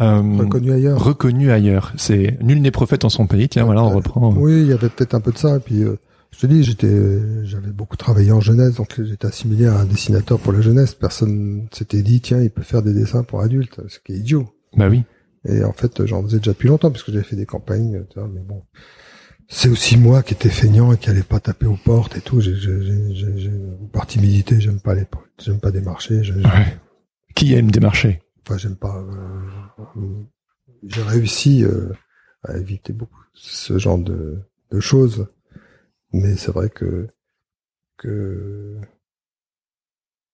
euh,
Reconnu ailleurs.
reconnu ailleurs. C'est nul n'est prophète en son pays. Tiens, voilà, on
Euh,
reprend.
Oui, il y avait peut-être un peu de ça. Et puis, euh, je te dis, j'étais, j'avais beaucoup travaillé en jeunesse, donc j'étais assimilé à un dessinateur pour la jeunesse. Personne s'était dit, tiens, il peut faire des dessins pour adultes, ce qui est idiot.
Bah oui.
Et en fait, j'en faisais déjà depuis longtemps, parce que j'avais fait des campagnes, tu vois, mais bon. C'est aussi moi qui étais feignant et qui allait pas taper aux portes et tout. J'ai, par timidité, j'aime pas les, j'aime pas démarcher.
Ouais. Qui aime démarcher?
Enfin, j'aime pas. euh, j'ai réussi euh, à éviter beaucoup ce genre de, de choses, mais c'est vrai que que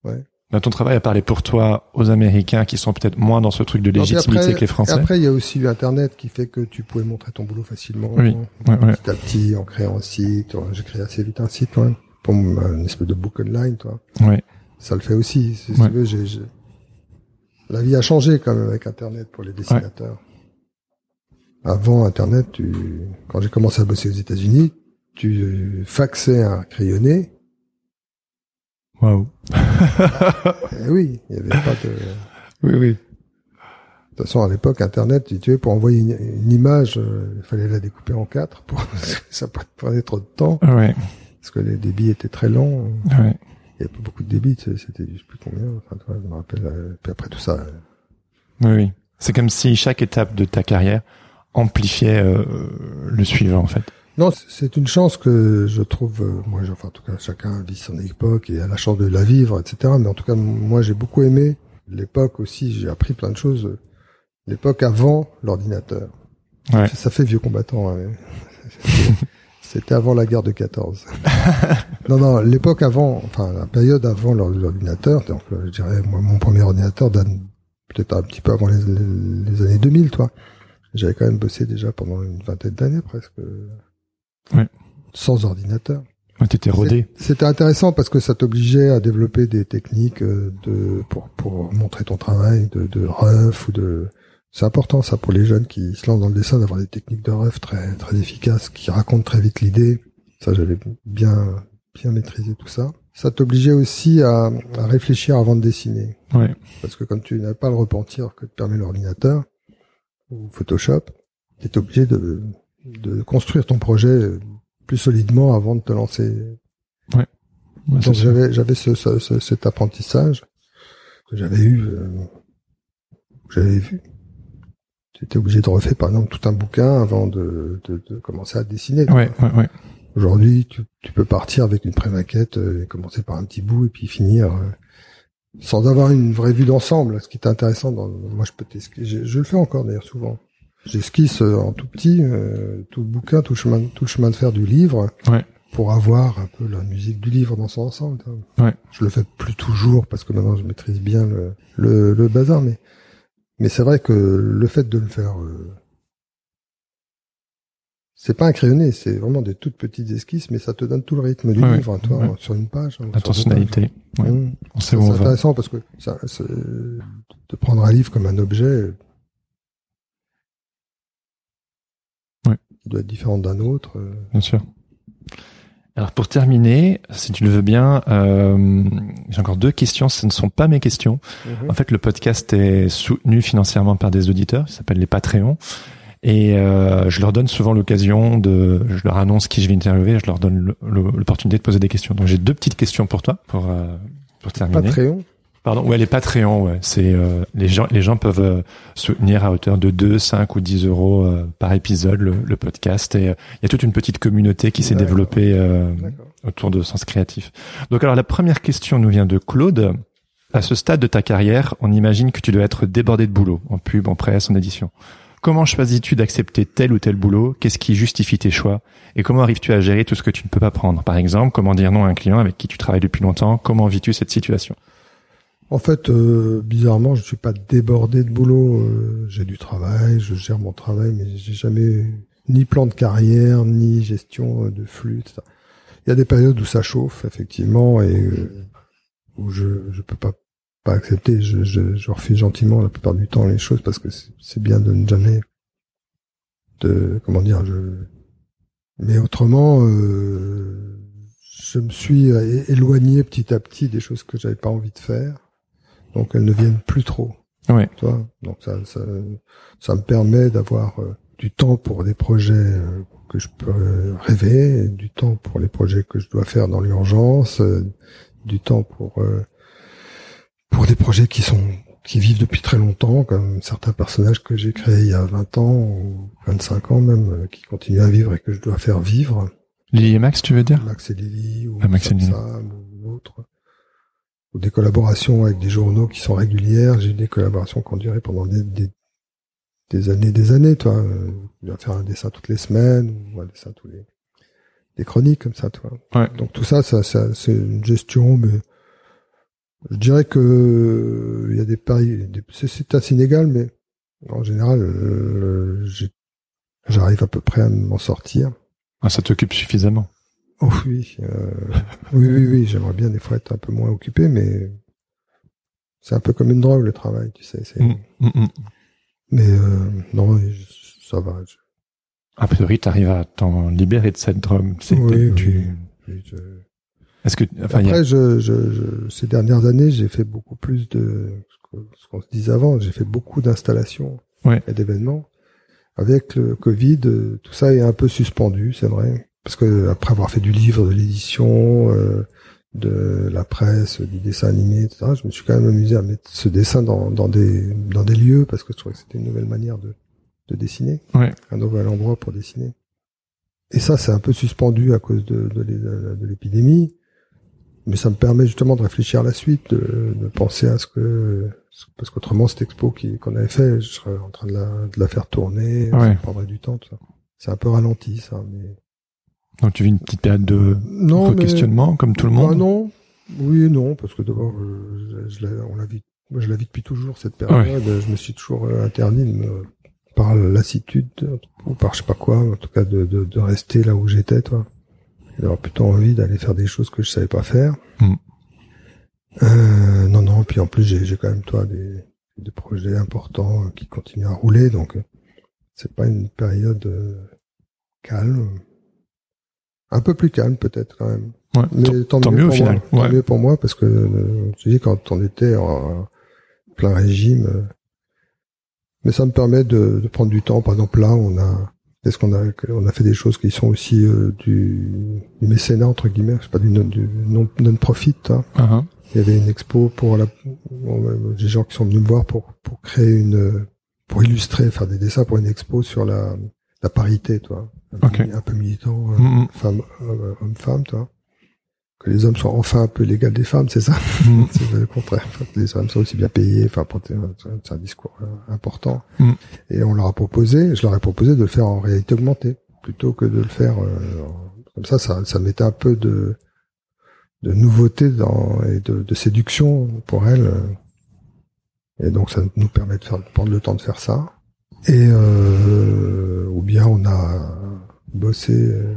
ouais.
Bah, Ton travail a parlé pour toi aux Américains qui sont peut-être moins dans ce truc de légitimité
après-
que les Français.
Après, il y a aussi Internet qui fait que tu pouvais montrer ton boulot facilement.
Oui, ouais, ouais.
Petit à petit, en créant un site. J'ai créé assez vite un site même pour une espèce de book online, toi.
Ouais.
Ça le fait aussi. Si
Ouais.
tu veux, j'ai, j'ai- la vie a changé quand même avec Internet pour les dessinateurs. Avant Internet, tu, quand j'ai commencé à bosser aux États-Unis, tu faxais un crayonné.
Waouh.
Eh oui, il y avait pas de.
Oui, oui.
De toute façon, à l'époque, Internet, tu sais, pour envoyer une, une image, euh, il fallait la découper en quatre pour ça prenait trop de temps
Ouais.
parce que les débits étaient très longs.
Ouais.
Il y avait pas beaucoup de débits, tu sais, c'était je sais plus combien. Enfin, toi, je me rappelle. euh, Puis après tout ça, euh,
Oui, oui. C'est comme si chaque étape de ta carrière amplifiait euh, le suivant, en fait.
Non, c'est une chance que je trouve. euh, moi, enfin, en tout cas, chacun vit son époque et a la chance de la vivre, etc. Mais en tout cas, moi, j'ai beaucoup aimé l'époque aussi. J'ai appris plein de choses. euh, L'époque avant l'ordinateur.
Ouais.
Ça, ça fait vieux combattant. hein. C'était avant la guerre de 14. non, non, l'époque avant, enfin la période avant l'or- l'ordinateur. Donc, euh, je dirais, moi, mon premier ordinateur date peut-être un petit peu avant les, les- les années 2000, toi. J'avais quand même bossé déjà pendant une vingtaine d'années presque.
Ouais.
Sans ordinateur.
Ouais, T'étais rodé.
C'était intéressant parce que ça t'obligeait à développer des techniques euh, de pour pour montrer ton travail de, de ref ou de c'est important ça pour les jeunes qui se lancent dans le dessin d'avoir des techniques de ref très très efficaces qui racontent très vite l'idée. Ça j'avais bien bien maîtrisé tout ça. Ça t'obligeait aussi à, à réfléchir avant de dessiner
Ouais.
parce que comme tu n'as pas le repentir que te permet l'ordinateur ou Photoshop, tu es obligé de de construire ton projet plus solidement avant de te lancer
Ouais,
donc j'avais j'avais ce, ce- ce- cet apprentissage que j'avais eu, euh, j'avais vu. J'étais obligé de refaire par exemple tout un bouquin avant de, de, de commencer à dessiner.
Ouais, ouais, ouais.
Aujourd'hui, tu, tu peux partir avec une pré-maquette euh, et commencer par un petit bout et puis finir euh, sans avoir une vraie vue d'ensemble. Ce qui est intéressant, dans, moi je peux je, je le fais encore d'ailleurs souvent. J'esquisse euh, en tout petit euh, tout le bouquin, tout le chemin, tout le chemin de fer du livre,
Ouais.
pour avoir un peu la musique du livre dans son ensemble. vois.
Ouais.
Je le fais plus toujours parce que maintenant je maîtrise bien le, le, le bazar, mais mais c'est vrai que le fait de le faire, euh, c'est pas un crayonné, c'est vraiment des toutes petites esquisses, mais ça te donne tout le rythme du livre, toi,
ouais.
sur une page. hein,
La personnalité. Ouais.
Mmh.
On sait
C'est
où on va.
intéressant parce que ça, de prendre un livre comme un objet,
Ouais.
qui doit être différent d'un autre. euh,
Bien sûr. Alors pour terminer, si tu le veux bien, euh, j'ai encore deux questions. Ce ne sont pas mes questions. En fait, le podcast est soutenu financièrement par des auditeurs. Ça s'appelle les Patreons. Et euh, je leur donne souvent l'occasion de, je leur annonce qui je vais interviewer, je leur donne l'opportunité de poser des questions. Donc j'ai deux petites questions pour toi, pour euh, pour terminer.
Patreon.
Pardon, ouais, les Patreons, ouais, c'est euh, les gens, les gens peuvent euh, soutenir à hauteur de 2, 5 ou 10 euros euh, par épisode le, le podcast. Et euh, il y a toute une petite communauté qui s'est développée euh, autour de Sens Créatif. Donc alors la première question nous vient de Claude. À ce stade de ta carrière, on imagine que tu dois être débordé de boulot, en pub, en presse, en édition. Comment choisis-tu d'accepter tel ou tel boulot? Qu'est-ce qui justifie tes choix? Et comment arrives-tu à gérer tout ce que tu ne peux pas prendre? Par exemple, comment dire non à un client avec qui tu travailles depuis longtemps? Comment vis-tu cette situation?
En fait, euh, bizarrement, je suis pas débordé de boulot. euh, j'ai du travail, je gère mon travail, mais j'ai jamais ni plan de carrière, ni gestion euh, de flux, etc. Il y a des périodes où ça chauffe, effectivement, et euh, où je je peux pas pas accepter. Je, je, je gentiment la plupart du temps les choses parce que c'est bien de ne jamais de comment dire. Je mais autrement, euh, je me suis éloigné petit à petit des choses que j'avais pas envie de faire donc elles ne viennent plus trop.
Ouais.
Tu vois donc ça, ça, ça me permet d'avoir euh, du temps pour des projets euh, que je peux euh, rêver, du temps pour les projets que je dois faire dans l'urgence, du temps pour pour des projets qui sont qui vivent depuis très longtemps, comme certains personnages que j'ai créés il y a 20 ans ou 25 ans même, qui continuent à vivre et que je dois faire vivre.
Lily et Max, tu veux dire?
Max et Lily ou
Ah, Max et
Sam
Lily.
Sam ou autres. Ou des collaborations avec des journaux qui sont régulières. J'ai des collaborations qui ont duré pendant des, des, des années, des années, toi. Dois faire un dessin toutes les semaines ou un dessin tous les, des chroniques comme ça, toi.
Ouais.
Donc tout ça, ça, ça c'est une gestion, mais je dirais que il y a des paris, des- c'est- assez inégal, mais en général, euh, j'arrive à peu près à m'en sortir.
Ah, Ça t'occupe suffisamment.
Oh oui, euh, oui, oui, oui, j'aimerais bien des fois être un peu moins occupé, mais c'est un peu comme une drogue le travail, tu sais. c'est-
Mm, mm, mm.
Mais euh, non, ça va. je-
A priori, tu arrives à t'en libérer de cette drogue. C'est
Oui,
tu...
oui, je-
Est-ce que, enfin, y a-
Après, je, je, je- ces dernières années, j'ai fait beaucoup plus de ce qu'on se disait avant. J'ai fait beaucoup d'installations
Ouais.
et d'événements. Avec le Covid, euh, tout ça est un peu suspendu, c'est vrai, parce que après avoir fait du livre, de l'édition, euh, de la presse, du dessin animé, etc., je me suis quand même amusé à mettre ce dessin dans, dans des dans des lieux parce que je trouvais que c'était une nouvelle manière de de dessiner,
Ouais.
un nouvel endroit pour dessiner. Et ça, c'est un peu suspendu à cause de, de l'é- de l'épidémie mais ça me permet justement de réfléchir à la suite, de, de penser à ce que parce qu'autrement cette expo qu'on avait fait, je serais en train de la, de la faire tourner,
Ouais.
ça prendrait du temps, tout ça. C'est un peu ralenti ça, mais
donc tu vis une petite période de
non, mais
questionnement, comme tout le monde?
non, oui et non, parce que d'abord euh, je, je la- on la vit, moi je la vis depuis toujours cette période. Je me suis toujours euh, interdit de me- par lassitude ou par je sais pas quoi, en tout cas de, de, de rester là où j'étais, toi. Et D'avoir plutôt envie d'aller faire des choses que je savais pas faire.
Mm.
Euh, non, non. Puis en plus, j'ai quand même toi des, des projets importants qui continuent à rouler, donc c'est pas une période calme. Un peu plus calme peut-être quand même.
Ouais.
Mais tant,
tant
mieux,
mieux au
pour
final,
Moi. Tant
ouais.
mieux pour moi parce que euh, je dis quand on était en plein régime, euh, mais ça me permet de, de prendre du temps. Par exemple là, on a est-ce qu'on a on a fait des choses qui sont aussi euh, du, du mécénat entre guillemets, je sais pas du non du non, non profit. Hein.
Ah.
Il y avait une expo pour la euh, des gens qui sont venus me voir pour pour créer une pour illustrer, faire des dessins pour une expo sur la la parité, toi. Un,
Ok.
peu, un peu militant, euh,
Mm, mm.
femme euh, homme-femme, toi. Que les hommes soient enfin un peu l'égal des femmes, c'est ça
Mm.
C'est le contraire. Que les femmes soient aussi bien payées. Enfin, c'est un discours euh, important. Et on leur a proposé, je leur ai proposé de le faire en réalité augmentée plutôt que de le faire euh, comme ça. Ça, ça mettait un peu de de nouveauté dans, et de, de séduction pour elles. euh. Et donc ça nous permet de faire, de prendre le temps de faire ça. Et euh, ou bien on a bossé euh,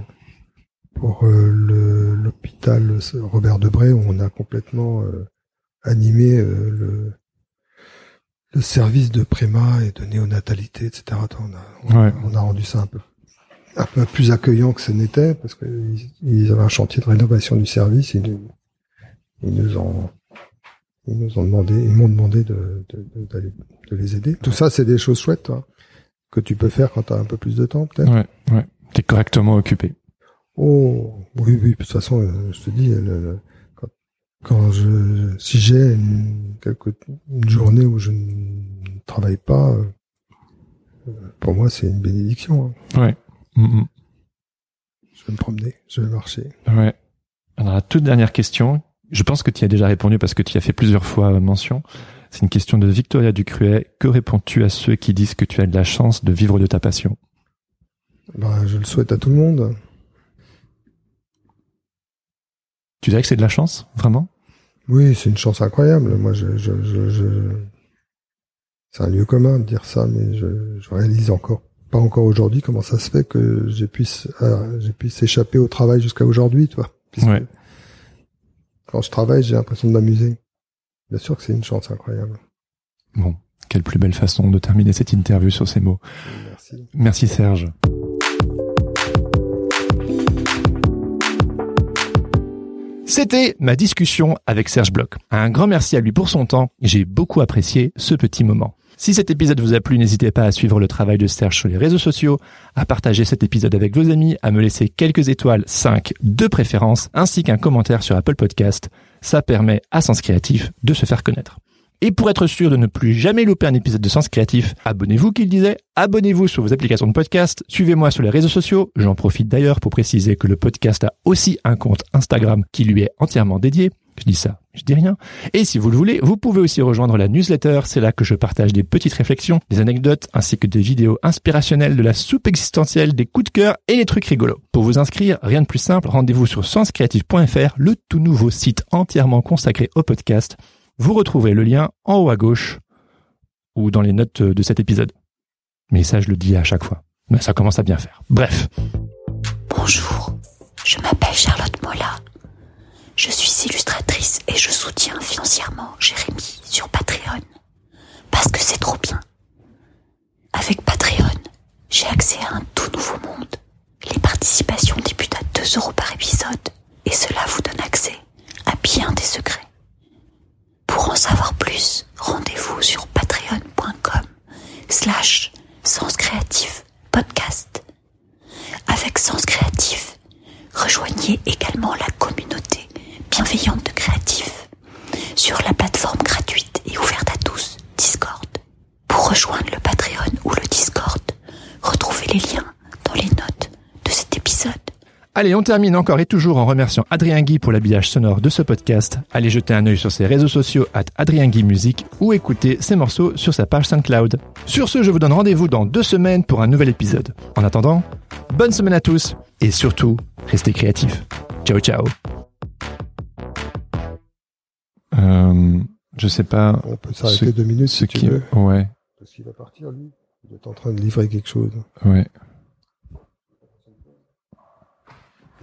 pour euh, l'hôpital Robert Debré où on a complètement euh, animé le le service de préma et de néonatalité, etc. On a, on,
Ouais.
on a rendu ça un peu un peu plus accueillant que ce n'était parce qu'ils ils avaient un chantier de rénovation du service. Ils, ils nous ont ils nous ont demandé, ils m'ont demandé de, de, de, les aider. Tout ça, c'est des choses chouettes toi, que tu peux faire quand tu as un peu plus de temps, peut-être.
Ouais, ouais. T'es correctement occupé.
Oh, oui, oui. De toute façon, euh, je te dis, le- le- quand, quand je, si j'ai une, journée où je ne travaille pas, euh, euh, pour moi, c'est une bénédiction. hein.
Ouais. Mm, mm.
Je vais me promener, je vais marcher.
Ouais. Alors, la toute dernière question, je pense que tu y as déjà répondu parce que tu y as fait plusieurs fois mention. C'est une question de Victoria Ducruet. Que réponds-tu à ceux qui disent que tu as de la chance de vivre de ta passion?
Ben, je le souhaite à tout le monde.
Tu dirais que c'est de la chance, vraiment?
Oui, c'est une chance incroyable. Moi, je, je, je, je- c'est un lieu commun de dire ça, mais je, je réalise encore pas encore aujourd'hui comment ça se fait que j'ai pu euh, j'ai pu s'échapper au travail jusqu'à aujourd'hui, toi.
Ouais.
Quand je travaille, j'ai l'impression de m'amuser. Bien sûr que c'est une chance incroyable.
Bon, quelle plus belle façon de terminer cette interview sur ces mots.
Merci.
Merci Serge. C'était ma discussion avec Serge Bloch. Un grand merci à lui pour son temps. J'ai beaucoup apprécié ce petit moment. Si cet épisode vous a plu, n'hésitez pas à suivre le travail de Serge sur les réseaux sociaux, à partager cet épisode avec vos amis, à me laisser quelques étoiles, 5 de préférence, ainsi qu'un commentaire sur Apple Podcast. Ça permet à Sens Créatif de se faire connaître. Et pour être sûr de ne plus jamais louper un épisode de Sens Créatif, abonnez-vous qu'il disait, abonnez-vous sur vos applications de podcast, suivez-moi sur les réseaux sociaux, j'en profite d'ailleurs pour préciser que le podcast a aussi un compte Instagram qui lui est entièrement dédié. Je dis ça, je dis rien. Et si vous le voulez, vous pouvez aussi rejoindre la newsletter, c'est là que je partage des petites réflexions, des anecdotes, ainsi que des vidéos inspirationnelles de la soupe existentielle, des coups de cœur et les trucs rigolos. Pour vous inscrire, rien de plus simple, rendez-vous sur senscreative.fr, le tout nouveau site entièrement consacré au podcast. Vous retrouverez le lien en haut à gauche ou dans les notes de cet épisode. Mais ça, je le dis à chaque fois. Mais ça commence à bien faire. Bref.
Bonjour, je m'appelle Charlotte Mola. Je suis illustratrice et je soutiens financièrement Jérémy sur Patreon. Parce que c'est trop bien. Avec Patreon, j'ai accès à un tout nouveau monde. Les participations débutent à 2 euros par épisode et cela vous donne accès à bien des secrets. Pour en savoir plus, rendez-vous sur patreon.com slash sens créatif podcast. Avec Sens Créatif, rejoignez également la communauté bienveillante de créatifs sur la plateforme gratuite et ouverte à tous, Discord. Pour rejoindre le Patreon ou le Discord, retrouvez les liens dans les notes.
Allez, on termine encore et toujours en remerciant Adrien Guy pour l'habillage sonore de ce podcast. Allez jeter un œil sur ses réseaux sociaux at Adrien Guy Musique ou écouter ses morceaux sur sa page SoundCloud. Sur ce, je vous donne rendez-vous dans deux semaines pour un nouvel épisode. En attendant, bonne semaine à tous et surtout, restez créatifs. Ciao ciao.
Euh, je sais pas.
On peut s'arrêter deux minutes si tu
qui,
veux.
ouais,
Parce qu'il va partir, lui. Il est en train de livrer quelque chose.
ouais.